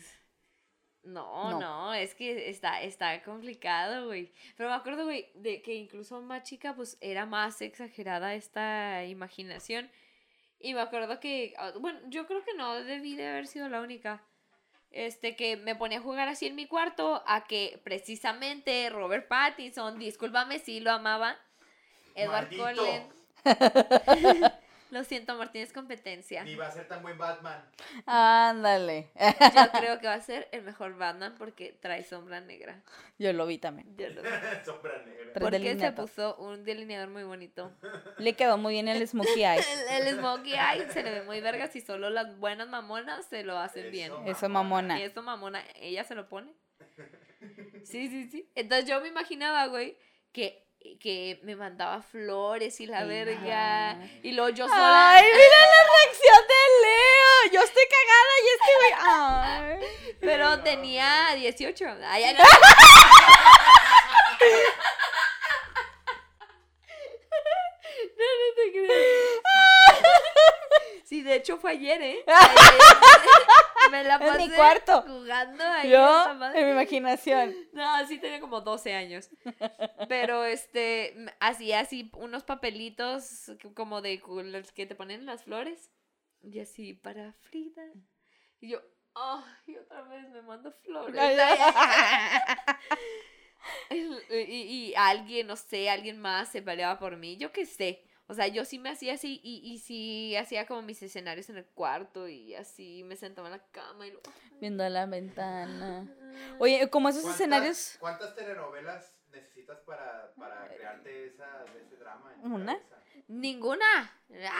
No, No. no, es que está, está complicado, güey. Pero me acuerdo, güey, de que incluso más chica, pues era más exagerada esta imaginación. Y me acuerdo que, ah, bueno, yo creo que no debí de haber sido la única. este, que me ponía a jugar así en mi cuarto, a que precisamente Robert Pattinson, discúlpame si lo amaba, Edward Maldito. Cullen. *laughs* Lo siento, Martín, es competencia. Ni va a ser tan buen Batman. Ándale. Yo *laughs* creo que va a ser el mejor Batman porque trae sombra negra. Yo lo vi también. Yo lo- *laughs* Sombra negra. Porque se puso un delineador muy bonito. Le quedó muy bien el smokey eye. *laughs* El, el smokey eye se le ve muy vergas y solo las buenas mamonas se lo hacen bien. Eso. Eso mamona. Y eso, mamona, ella se lo pone. Sí, sí, sí. Entonces yo me imaginaba, güey, que, que me mandaba flores y la Ay, verga. Y luego yo sola. Ay, mira la *laughs* reacción de Leo. Yo estoy cagada y este güey. Pero tenía 18. Ay, ay, no. No, no te creas. *laughs* Sí, de hecho fue ayer, ¿eh? Ayer *laughs* me la En pasé mi cuarto. jugando ahí. Yo, en mi imaginación. No, sí tenía como 12 años. Pero este, hacía así unos papelitos como de los que te ponen las flores. Y así, para Frida. Y yo, ay, otra vez me mando flores. *laughs* y, y alguien, no sé, alguien más se peleaba por mí, yo qué sé. O sea, yo sí me hacía así y, y sí hacía como mis escenarios en el cuarto y así me sentaba en la cama y luego... Viendo a la ventana. Oye, como esos ¿Cuántas- escenarios. ¿Cuántas telenovelas necesitas para, para crearte esa, ese drama? ¿Una? Ninguna.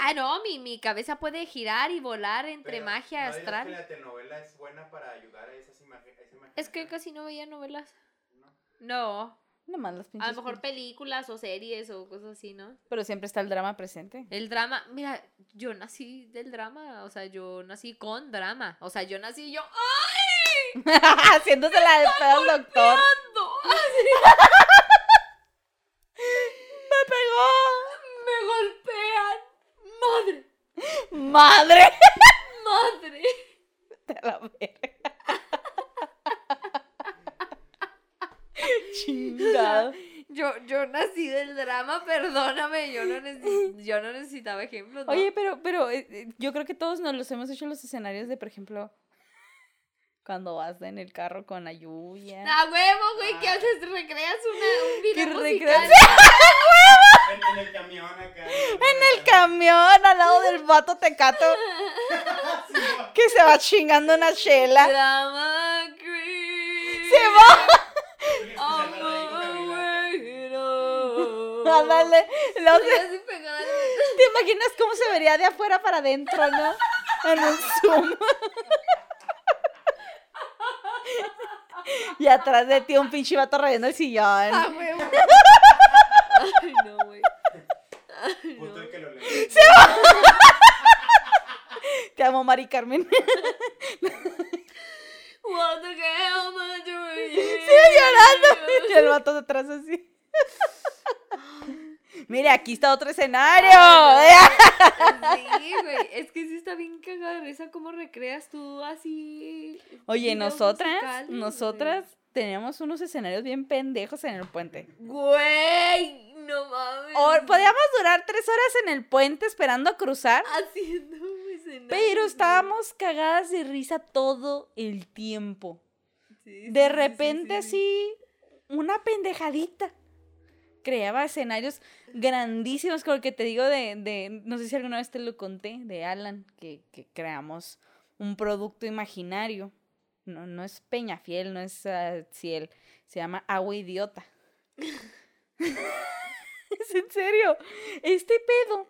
Ah, no, mi, mi cabeza puede girar y volar entre Pero, magia ¿no astral. que la telenovela es buena para ayudar a esas imágenes? esa Es que casi no veía novelas. ¿No? No. Nomás las A pinches. lo mejor películas o series o cosas así, ¿no? Pero siempre está el drama presente. El drama, mira, yo nací del drama, o sea, yo nací con drama. O sea, yo nací yo, ¡ay! *laughs* Haciéndosela de pedo al doctor. ¡No! *laughs* ¡Me pegó! ¡Me golpean! ¡Madre! ¡Madre! ¡Madre! *laughs* De la. *laughs* Yo, yo nací del drama, perdóname, yo no, yo no necesitaba ejemplos. ¿no? Oye, pero, pero eh, eh, yo creo que todos nos los hemos hecho en los escenarios de, por ejemplo, cuando vas en el carro con la lluvia. ¡A huevo, güey! ¿Qué haces? ¿Recreas una, un video ¿Qué musical? *laughs* recreas? En, en el camión acá. En el camión, al lado del vato tecato *laughs* que se va chingando una chela. Drama queen. Se va. Ándale. Te- ¿Te imaginas cómo se vería de afuera para adentro, no? En un zoom. Y atrás de ti un pinche vato rayando el sillón. ¡A huevo! Ay, no, güey. Ay, no. que lo lee. Te amo, Mari Carmen. What the hell am I doing here? Sigue llorando. Y el vato detrás así. Mire, aquí está otro escenario. *laughs* Sí, güey. Es que sí está bien cagada de risa cómo recreas tú así. Oye, nosotras, güey. nosotras teníamos unos escenarios bien pendejos en el puente. Güey, no mames. O podíamos durar tres horas en el puente esperando a cruzar, Haciendo escenarios, pero güey. estábamos cagadas de risa todo el tiempo. Sí, De repente sí, sí. así, una pendejadita. Creaba escenarios grandísimos, como el que te digo de, de, no sé si alguna vez te lo conté, de Alan, que, que creamos un producto imaginario. No, no es Peñafiel, no es ah, Ciel, se llama Agua Idiota. *laughs* es en serio, este pedo.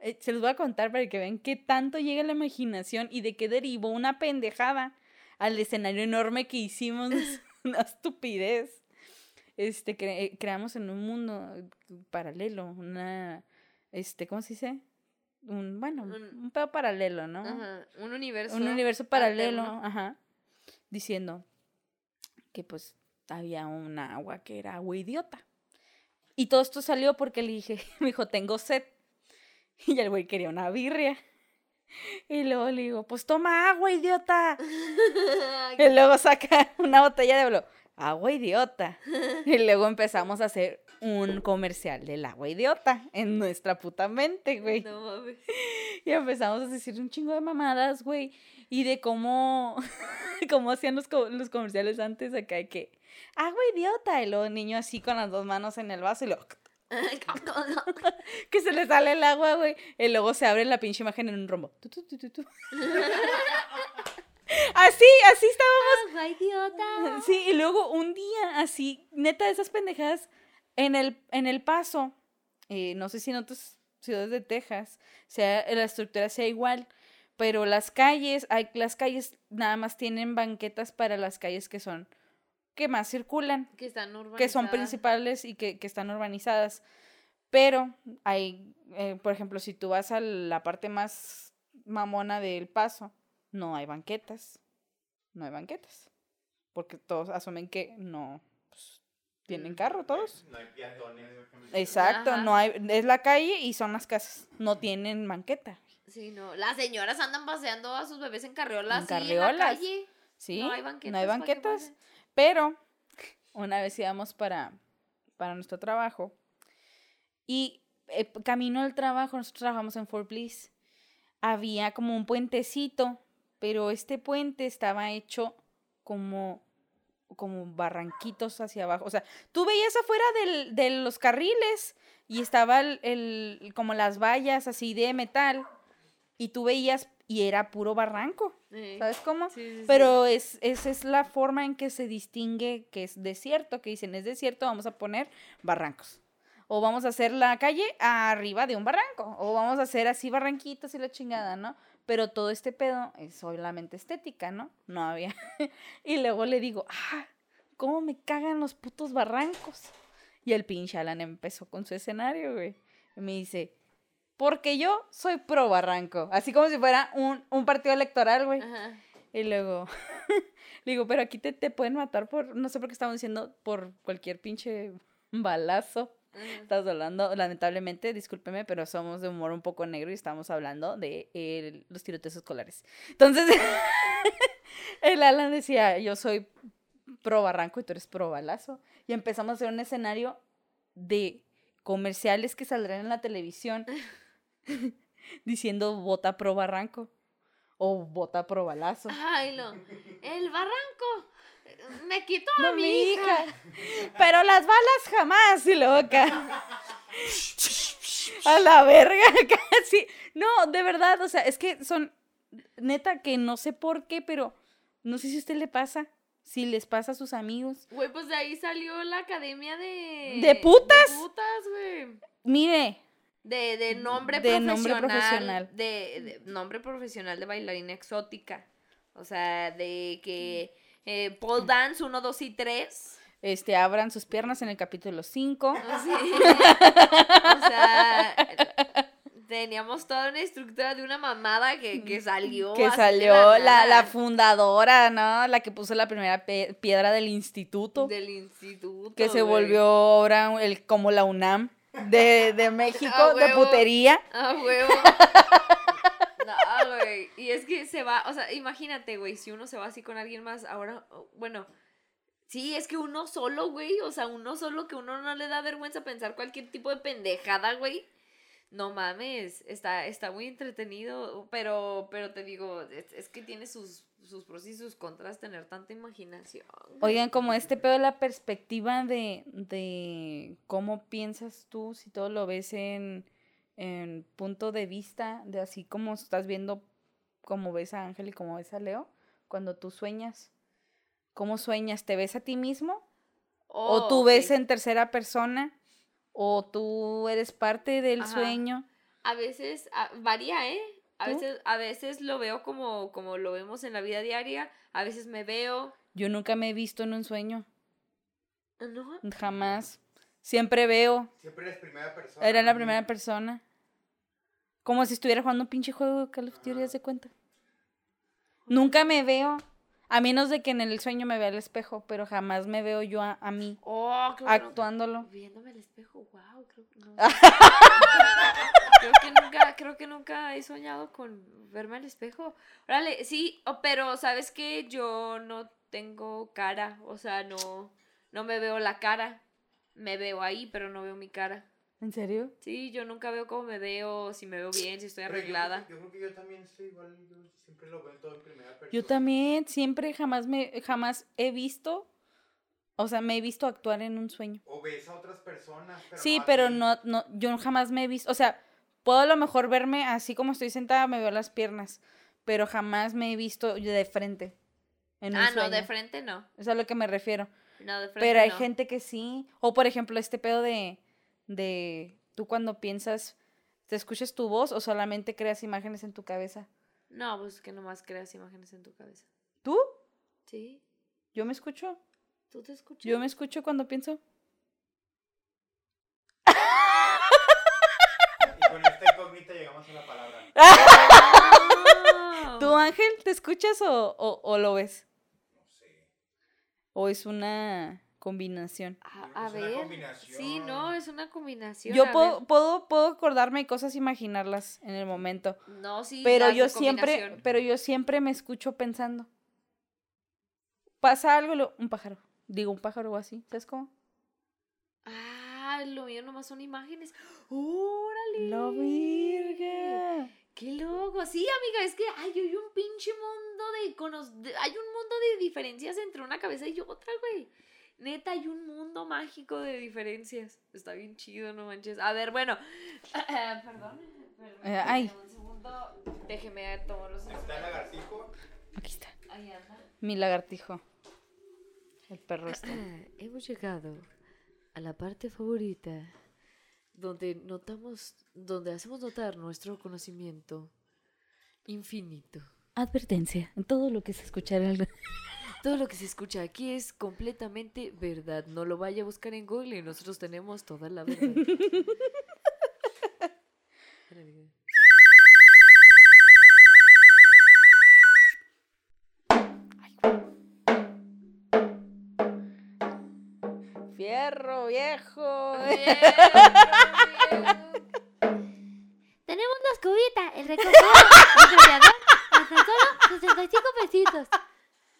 eh, se los voy a contar para que vean qué tanto llega la imaginación y de qué derivó una pendejada al escenario enorme que hicimos, *laughs* una estupidez. Este, cre- creamos en un mundo paralelo, una, este, ¿cómo se dice? Un, bueno, Un- un pedo paralelo, ¿no? Ajá, un universo. un universo paralelo, alterno. ajá, diciendo que pues había una agua que era agua idiota. Y todo esto salió porque le dije, *laughs* me dijo, tengo sed. Y el güey quería una birria. Y luego le digo, pues toma agua, idiota. *laughs* Y luego saca una botella de blo, agua idiota. *laughs* Y luego empezamos a hacer un comercial del agua idiota en nuestra puta mente, güey. No mames. *laughs* Y empezamos a decir un chingo de mamadas, güey. Y de cómo, *laughs* cómo hacían los, los comerciales antes acá de que, agua idiota. Y luego el niño así con las dos manos en el vaso y luego que se le sale el agua, güey. Y luego se abre la pinche imagen en un rombo. Así, así estábamos. Agua idiota. Sí, y luego un día así, neta, de esas pendejadas, en el, en el paso, eh, no sé si en otras ciudades de Texas, sea, la estructura sea igual, pero las calles, hay, las calles nada más tienen banquetas para las calles que son, que más circulan Que están urbanizadas. que son principales y que, que están urbanizadas. Pero hay, eh, por ejemplo, si tú vas a la parte más mamona del paso, no hay banquetas. No hay banquetas. Porque todos asumen que no pues, tienen carro todos. No hay peatones. Exacto, Ajá. no hay, es la calle y son las casas. No tienen banqueta. Sí, no. Las señoras andan paseando a sus bebés en carriolas. En la calle. ¿Sí? No hay banquetas. No hay banquetas. Pero una vez íbamos para, para nuestro trabajo y eh, camino al trabajo, nosotros trabajamos en Fort Bliss, había como un puentecito, pero este puente estaba hecho como como barranquitos hacia abajo. O sea, tú veías afuera del- de los carriles y estaba el, el- como las vallas así de metal y tú veías y era puro barranco. ¿Sabes cómo? sí, sí, sí. Pero es, esa es la forma en que se distingue que es desierto, que dicen es desierto, vamos a poner barrancos. O vamos a hacer la calle arriba de un barranco. O vamos a hacer así barranquitos y la chingada, ¿no? Pero todo este pedo es solamente estética, ¿no? No había. *laughs* y luego le digo, ah, ¿cómo me cagan los putos barrancos? Y el pinche Alan empezó con su escenario, güey. Y me dice, porque yo soy pro barranco. Así como si fuera un, un partido electoral, güey. Ajá. Y luego, *laughs* le digo, pero aquí te, te pueden matar por, no sé por qué estamos diciendo, por cualquier pinche balazo. Estamos hablando, lamentablemente, discúlpeme, pero somos de humor un poco negro y estamos hablando de eh, los tiroteos escolares. Entonces, *laughs* el Alan decía, yo soy pro barranco y tú eres pro balazo. Y empezamos a hacer un escenario de comerciales que saldrán en la televisión *laughs* diciendo vota pro barranco o vota pro balazo. Ay, no. El barranco me quitó No, a mi hija. Pero las balas jamás, y loca. A la verga, *laughs* casi. No, de verdad, o sea, es que son, neta, que no sé por qué, pero no sé si a usted le pasa, si les pasa a sus amigos. Güey, pues de ahí salió la academia de... ¿De putas? De putas, güey. Mire, De, de nombre De profesional. nombre profesional. De, de nombre profesional de bailarina exótica. O sea, de que eh, pole dance 1, 2 y 3. este, abran sus piernas en el capítulo 5. Sí. *laughs* o sea, teníamos toda una estructura de una mamada que, que salió. Que salió la, la fundadora, ¿no? La que puso la primera piedra del instituto. Del instituto. que se volvió ahora el, como la UNAM de, de *laughs* México, Ah, de putería. Ah, huevo. *laughs* Y es que se va, o sea, imagínate, güey, si uno se va así con alguien más, ahora, bueno, sí, es que uno solo, güey, o sea, uno solo que uno no le da vergüenza pensar cualquier tipo de pendejada, güey. No mames, está, está muy entretenido, pero, pero te digo, es, es que tiene sus, sus pros y sus contras tener tanta imaginación. Oigan, como este pedo de la perspectiva de, de cómo piensas tú, si todo lo ves en, en punto de vista, de así como estás viendo, como ves a Ángel y como ves a Leo, cuando tú sueñas. ¿Cómo sueñas? ¿Te ves a ti mismo? ¿O Oh, tú ves ok. en tercera persona? ¿O tú eres parte del Ajá. sueño? A veces a- varía, ¿eh? A ¿Tú? veces, a veces lo veo como, como lo vemos en la vida diaria, a veces me veo. Yo nunca me he visto en un sueño. ¿No? Jamás. Siempre veo. Siempre eres primera persona. Era la primera persona. Como si estuviera jugando un pinche juego de Call of Duty, ¿haz de cuenta? Nunca me veo. A menos de que en el sueño me vea al espejo, pero jamás me veo yo a, a mí Oh, no- actuándolo. Viéndome al espejo, wow, creo que no. *laughs* creo que nunca, creo que nunca he soñado con verme al espejo. Órale, sí, oh, pero sabes que yo no tengo cara, o sea, no, no me veo la cara. me veo ahí, pero no veo mi cara. ¿En serio? Sí, yo nunca veo cómo me veo, si me veo bien, si estoy yo arreglada. Yo, creo que yo también estoy igual, yo siempre lo veo todo en primera persona. Yo también siempre jamás me jamás he visto o sea, me he visto actuar en un sueño. O ves a otras personas. Pero Sí, pero no no yo jamás me he visto, o sea, puedo a lo mejor verme así como estoy sentada, me veo las piernas, pero jamás me he visto de frente. En un Ah, no, de frente no. Es a lo que me refiero. No, de frente Pero hay no. gente que sí. O por ejemplo, este pedo de, de tú cuando piensas, ¿te escuchas tu voz o solamente creas imágenes en tu cabeza? No, pues que nomás creas imágenes en tu cabeza. ¿Tú? Sí, Yo me escucho. tú te escuchas. Yo me escucho cuando pienso. Y con esta incógnita llegamos a la palabra. *laughs* ¿Tú, Ángel, te escuchas o, o, o lo ves? No sé. ¿O es una combinación? A, a Es una ver. combinación. Sí, no, es una combinación. Yo a puedo, puedo, puedo acordarme de cosas, imaginarlas en el momento. No, sí. Pero yo siempre, combinación. pero yo siempre me escucho pensando. Pasa algo, lo- un pájaro. Digo, un pájaro o así, ¿sabes cómo? Ah, lo mío nomás son imágenes. ¡Órale! La virga. ¡Qué loco! Sí, amiga, es que ay, hay un pinche mundo de, cono- de- Hay un mundo de diferencias entre una cabeza y otra, güey. Neta, hay un mundo mágico de diferencias. Está bien chido, no manches. A ver, bueno. *coughs* Perdón. Eh, ay. Un segundo. Déjeme tomar los Está el lagartijo. Aquí está. Ahí anda. Mi lagartijo. El perro *coughs* este. Hemos llegado a la parte favorita donde notamos, donde hacemos notar nuestro conocimiento infinito. Advertencia. En todo lo que se escuchará. *coughs* Todo lo que se escucha aquí es completamente verdad. No lo vaya a buscar en Google y nosotros tenemos toda la verdad. Fierro viejo. Tenemos una escobita, el recogedor, el radiador, a tan solo 65 pesitos.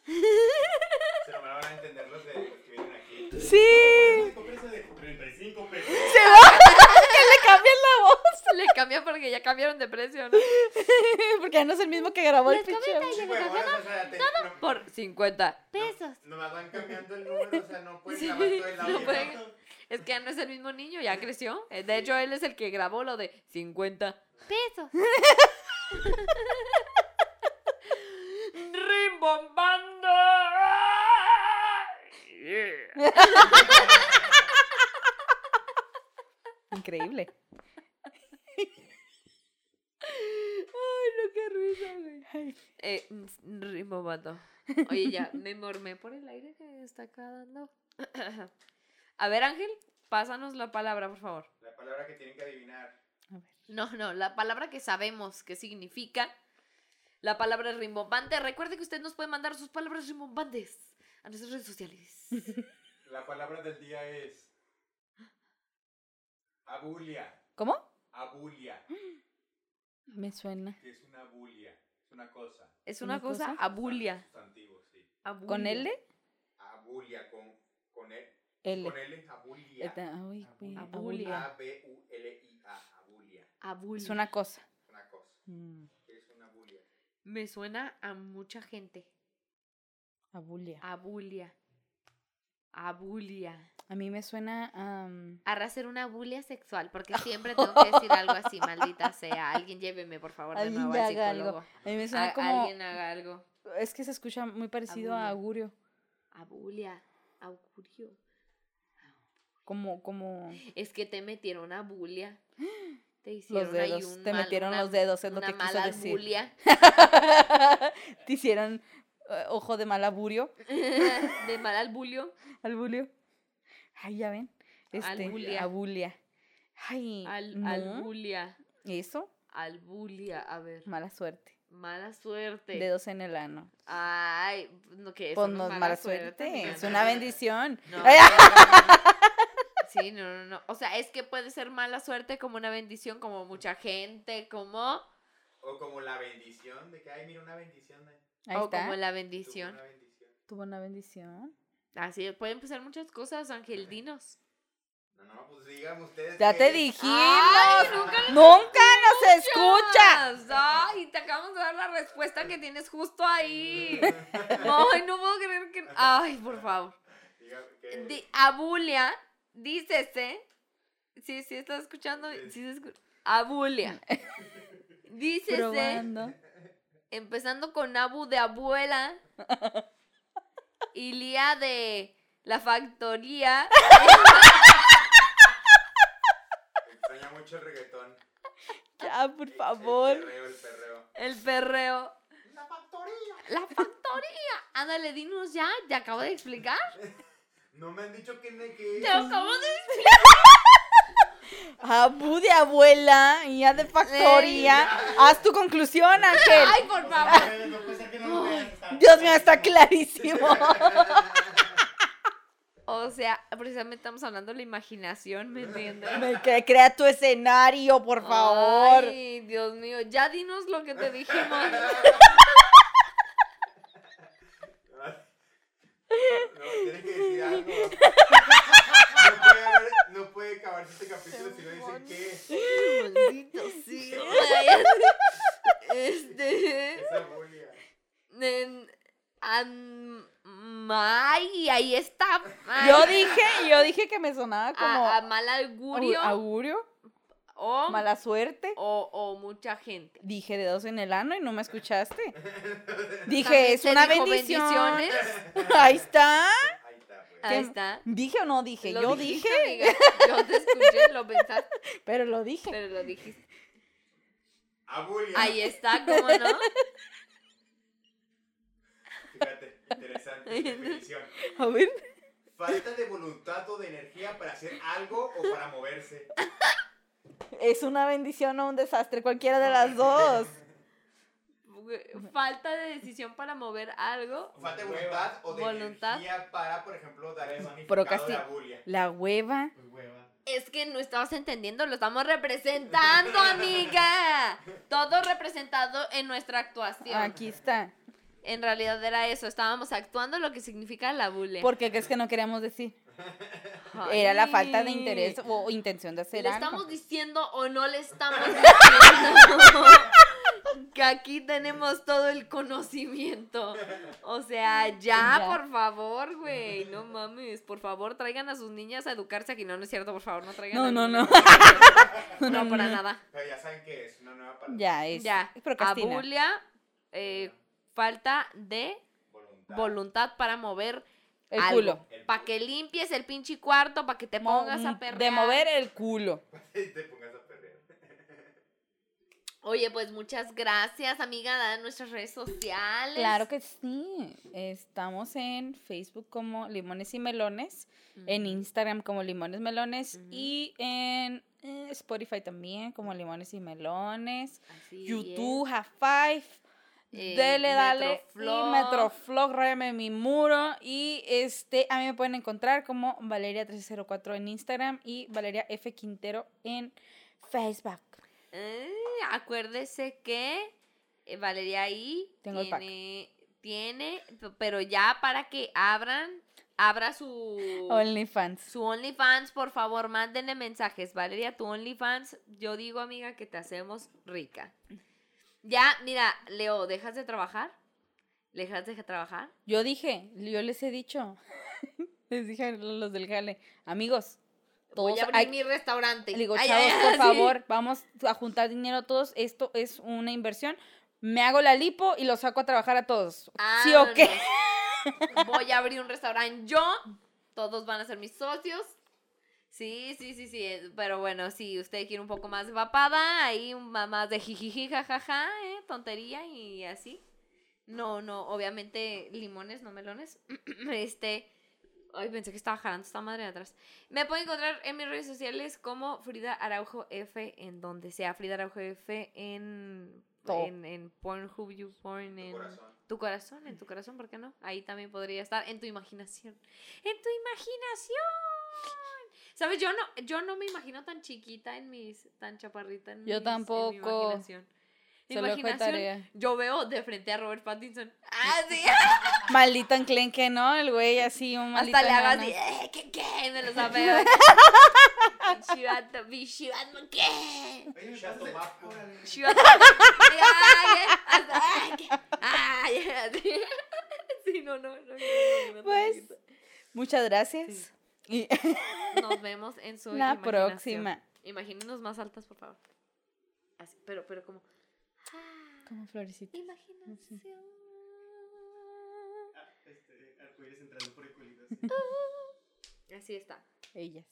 Se lo van a entender los de los que vienen aquí. Sí. Cómprese de 35 pesos. Le cambian la voz. Le cambia porque ya cambiaron de precio, ¿no? *laughs* Porque ya no es el mismo que grabó el pinche. Sí, o sea, te- no- Por 50. pesos. Nomás van cambiando el número, o sea, no pueden Sí, grabar todo el no audio. pueden. Es que ya no es el mismo niño, ya creció. Eh, De hecho, él es el que grabó lo de 50. Pesos. ¡Rimbombando! Increíble. *laughs* Ay, no, qué risa, güey. Eh, mm, rimbombando. Oye, ya, me mormé por el aire que está acá dando. A ver, Ángel, pásanos la palabra, por favor. La palabra que tienen que adivinar. No, no, la palabra que sabemos que significa. La palabra rimbombante. Recuerde que usted nos puede mandar sus palabras rimbombantes a nuestras redes sociales. *laughs* La palabra del día es. Abulia. ¿Cómo? Abulia. *gasps* *laughs* Me suena. Que es una bulia. Es una cosa. Es una ¿Una cosa cosa? abulia. Sustantivo, sí. ¿Con abulia. L? Abulia con. Con E. L. Con L. Abulia. Eta- ay, güey, Abulia. abulia. A-B-U-L-I-A. Abulia. Abulia. Es una cosa. Es una cosa. Mm, ¿Qué es una bulia? Me suena a mucha gente. abulia. Abulia. Abulia. A mí me suena a... um, Arra hacer una bulia sexual, porque siempre tengo que decir algo así, *laughs* maldita sea. Alguien lléveme, por favor, de Alguien nuevo al haga algo. psicólogo. A mí me suena A- como... Alguien haga algo. Es que se escucha muy parecido a Abulia. augurio. Abulia. Augurio. Como, como... Es que te metieron a bulia. *gasps* Te hicieron Los ahí dedos. un Te mal- metieron una- los dedos, es lo una que quiso decir. bulia *laughs* Te hicieron ojo de mal augurio. *laughs* de mal albulio. Albulio. Ay, ya ven. Este, Albulia. abulia. Ay, Al, no. Albulia. Eso, Albulia. A ver. mala suerte. Mala suerte. Dedos en el ano. Ay, no, que eso Pues no no es mala, mala suerte. Es una bendición. No, Ay, *laughs* no, no, no. Sí, no, no, no. O sea, es que puede ser mala suerte como una bendición, como mucha gente, como. O como la bendición de que, ay, mira una bendición. eh. Ahí o está. como la Tuvo bendición. Una bendición. Tuvo una bendición. Así pueden pasar muchas cosas, Ángel, dinos. No, no, pues digan ustedes. Ya que- te dijimos. Ay, nunca nos Nunca nos escucha. escuchas. Ay, te acabamos de dar la respuesta que tienes justo ahí. *laughs* Ay, no puedo creer que. Ay, por favor. que- Di- Abulia, dícese. Sí, sí, estás escuchando. Sí, se escucha. Abulia. *laughs* Dícese, Probando. Empezando con Abu de abuela. Y Lía de la factoría. Extraña mucho el reggaetón. Ya, por favor. El perreo, el perreo. El perreo. La factoría. La factoría. Ándale, dinos ya. Te acabo de explicar. No me han dicho que. ne- que... Te acabo de Abu de abuela y ya de factoría. Haz tu conclusión, Ángel. Ay, por favor. Dios mío, está clarísimo. O sea, precisamente estamos hablando de la imaginación, ¿me entiendes? Me crea tu escenario, por favor. Ay, Dios mío. Ya dinos lo que te dijimos. No, tiene que decir algo. No puede, haber- no puede acabarse este capítulo si no dicen qué. Maldito *laughs* sí. Este. Esa bulia. en- an- Ay, ahí está. Ay. Yo dije, yo dije que me sonaba como a, a mal augurio au- augurio, o, mala suerte. o, o mucha gente. Dije dedos en el ano y no me escuchaste. *laughs* Dije, es una bendición. bendiciones. *laughs* Ahí está. Ahí está. ¿Dije o no dije? Lo Yo dijiste, dije, amiga. Yo te escuché, lo pensaste, *laughs* pero lo dije. pero lo dijiste. Abulia. Ahí está, ¿cómo no? Fíjate, interesante *laughs* definición. A ver. Falta de voluntad o de energía para hacer algo o para moverse. *laughs* Es una bendición o un desastre, cualquiera de las dos. Falta de decisión para mover algo. Falta de voluntad o de Voluntad. energía para, por ejemplo, dar el significado Procrasti- de abulia. La hueva. Pues hueva. Es que no estabas entendiendo, lo estamos representando, *laughs* amiga. Todo representado en nuestra actuación. Aquí está. En realidad era eso, estábamos actuando lo que significa la bule. ¿Por qué crees que no queríamos decir? Ay. Era la falta de interés o intención de hacer ¿Le algo. estamos diciendo o no le estamos *laughs* diciendo? Que aquí tenemos todo el conocimiento. O sea, ya, Ya. por favor, güey. No mames. Por favor, traigan a sus niñas a educarse aquí. No, no es cierto, por favor, no traigan No, a no, *laughs* no. No, para nada. Pero ya saben que es una nueva palabra. Ya, es Ya. procrastinar. Abulia, eh, falta de Voluntad. voluntad para mover El algo. culo. Para que limpies el pinche cuarto, para que te Mo- pongas a perrear. De mover el culo. *laughs* te pongas a perder. Oye, pues muchas gracias, amiga. Da nuestras redes sociales. Claro que sí. Estamos en Facebook como Limones y Melones, en Instagram como Limones Melones y en eh, Spotify también como Limones y Melones. Así YouTube, Half Five. Eh, Dele, dale. Metroflog. Y Metroflog, ráyame mi muro. Y este, a mí me pueden encontrar como Valeria1304 en Instagram y Valeria F. Quintero en Facebook. Eh, acuérdese que eh, Valeria ahí Tengo tiene, tiene, pero ya para que abran, abra su OnlyFans. su OnlyFans, por favor, mándenle mensajes. Valeria, tu OnlyFans, yo digo, amiga, que te hacemos rica. Ya, mira, Leo, ¿dejas de trabajar? ¿Dejas de trabajar? Yo dije, yo les he dicho, *laughs* les dije a los del jale, amigos, todos, Voy a abrir hay- mi restaurante. le digo, Ay, chavos, ay, por sí. favor, vamos a juntar dinero todos, esto es una inversión, me hago la lipo y los saco a trabajar a todos, ¿sí o qué? Voy a abrir un restaurante yo. Todos van a ser mis socios. Sí, sí, sí, sí. eh, Pero bueno, si usted quiere un poco más de papada, ahí más de jijiji, jajaja, eh, tontería y así. No, no, obviamente limones, no melones. *clears throat* este. Ay, pensé que estaba jalando esta madre de atrás. Me pueden encontrar en mis redes sociales como Frida Araujo F, en donde sea Frida Araujo F, en, Todo. en, en Pornhub, YouPorn, en corazón. tu corazón, en tu corazón, ¿por qué no? Ahí también podría estar, en tu imaginación. ¡En tu imaginación! ¿Sabes? Yo no, yo no me imagino tan chiquita en mis, tan chaparrita en, Yo mis- en mi tampoco. imaginación. Imaginación, tarea. yo veo de frente a Robert Pattinson. Ah, sí. Maldito enclenque, ¿no? El güey así, un maldito Hasta le enano. así, eh, ¿qué, qué? Me lo. Chivato, bichi, Batman, ¿qué? Órale. Chivato, ay, eh, ay, ¿qué? ay, así. Sí, no, no, no. Pues, Muchas gracias. Y Nos vemos en su la próxima. Imagínenos más altas, por favor. Así, pero, pero como. Como florecita. Imaginación. Ah, este, arcoíris entrando por el culito. Así está. Ellas.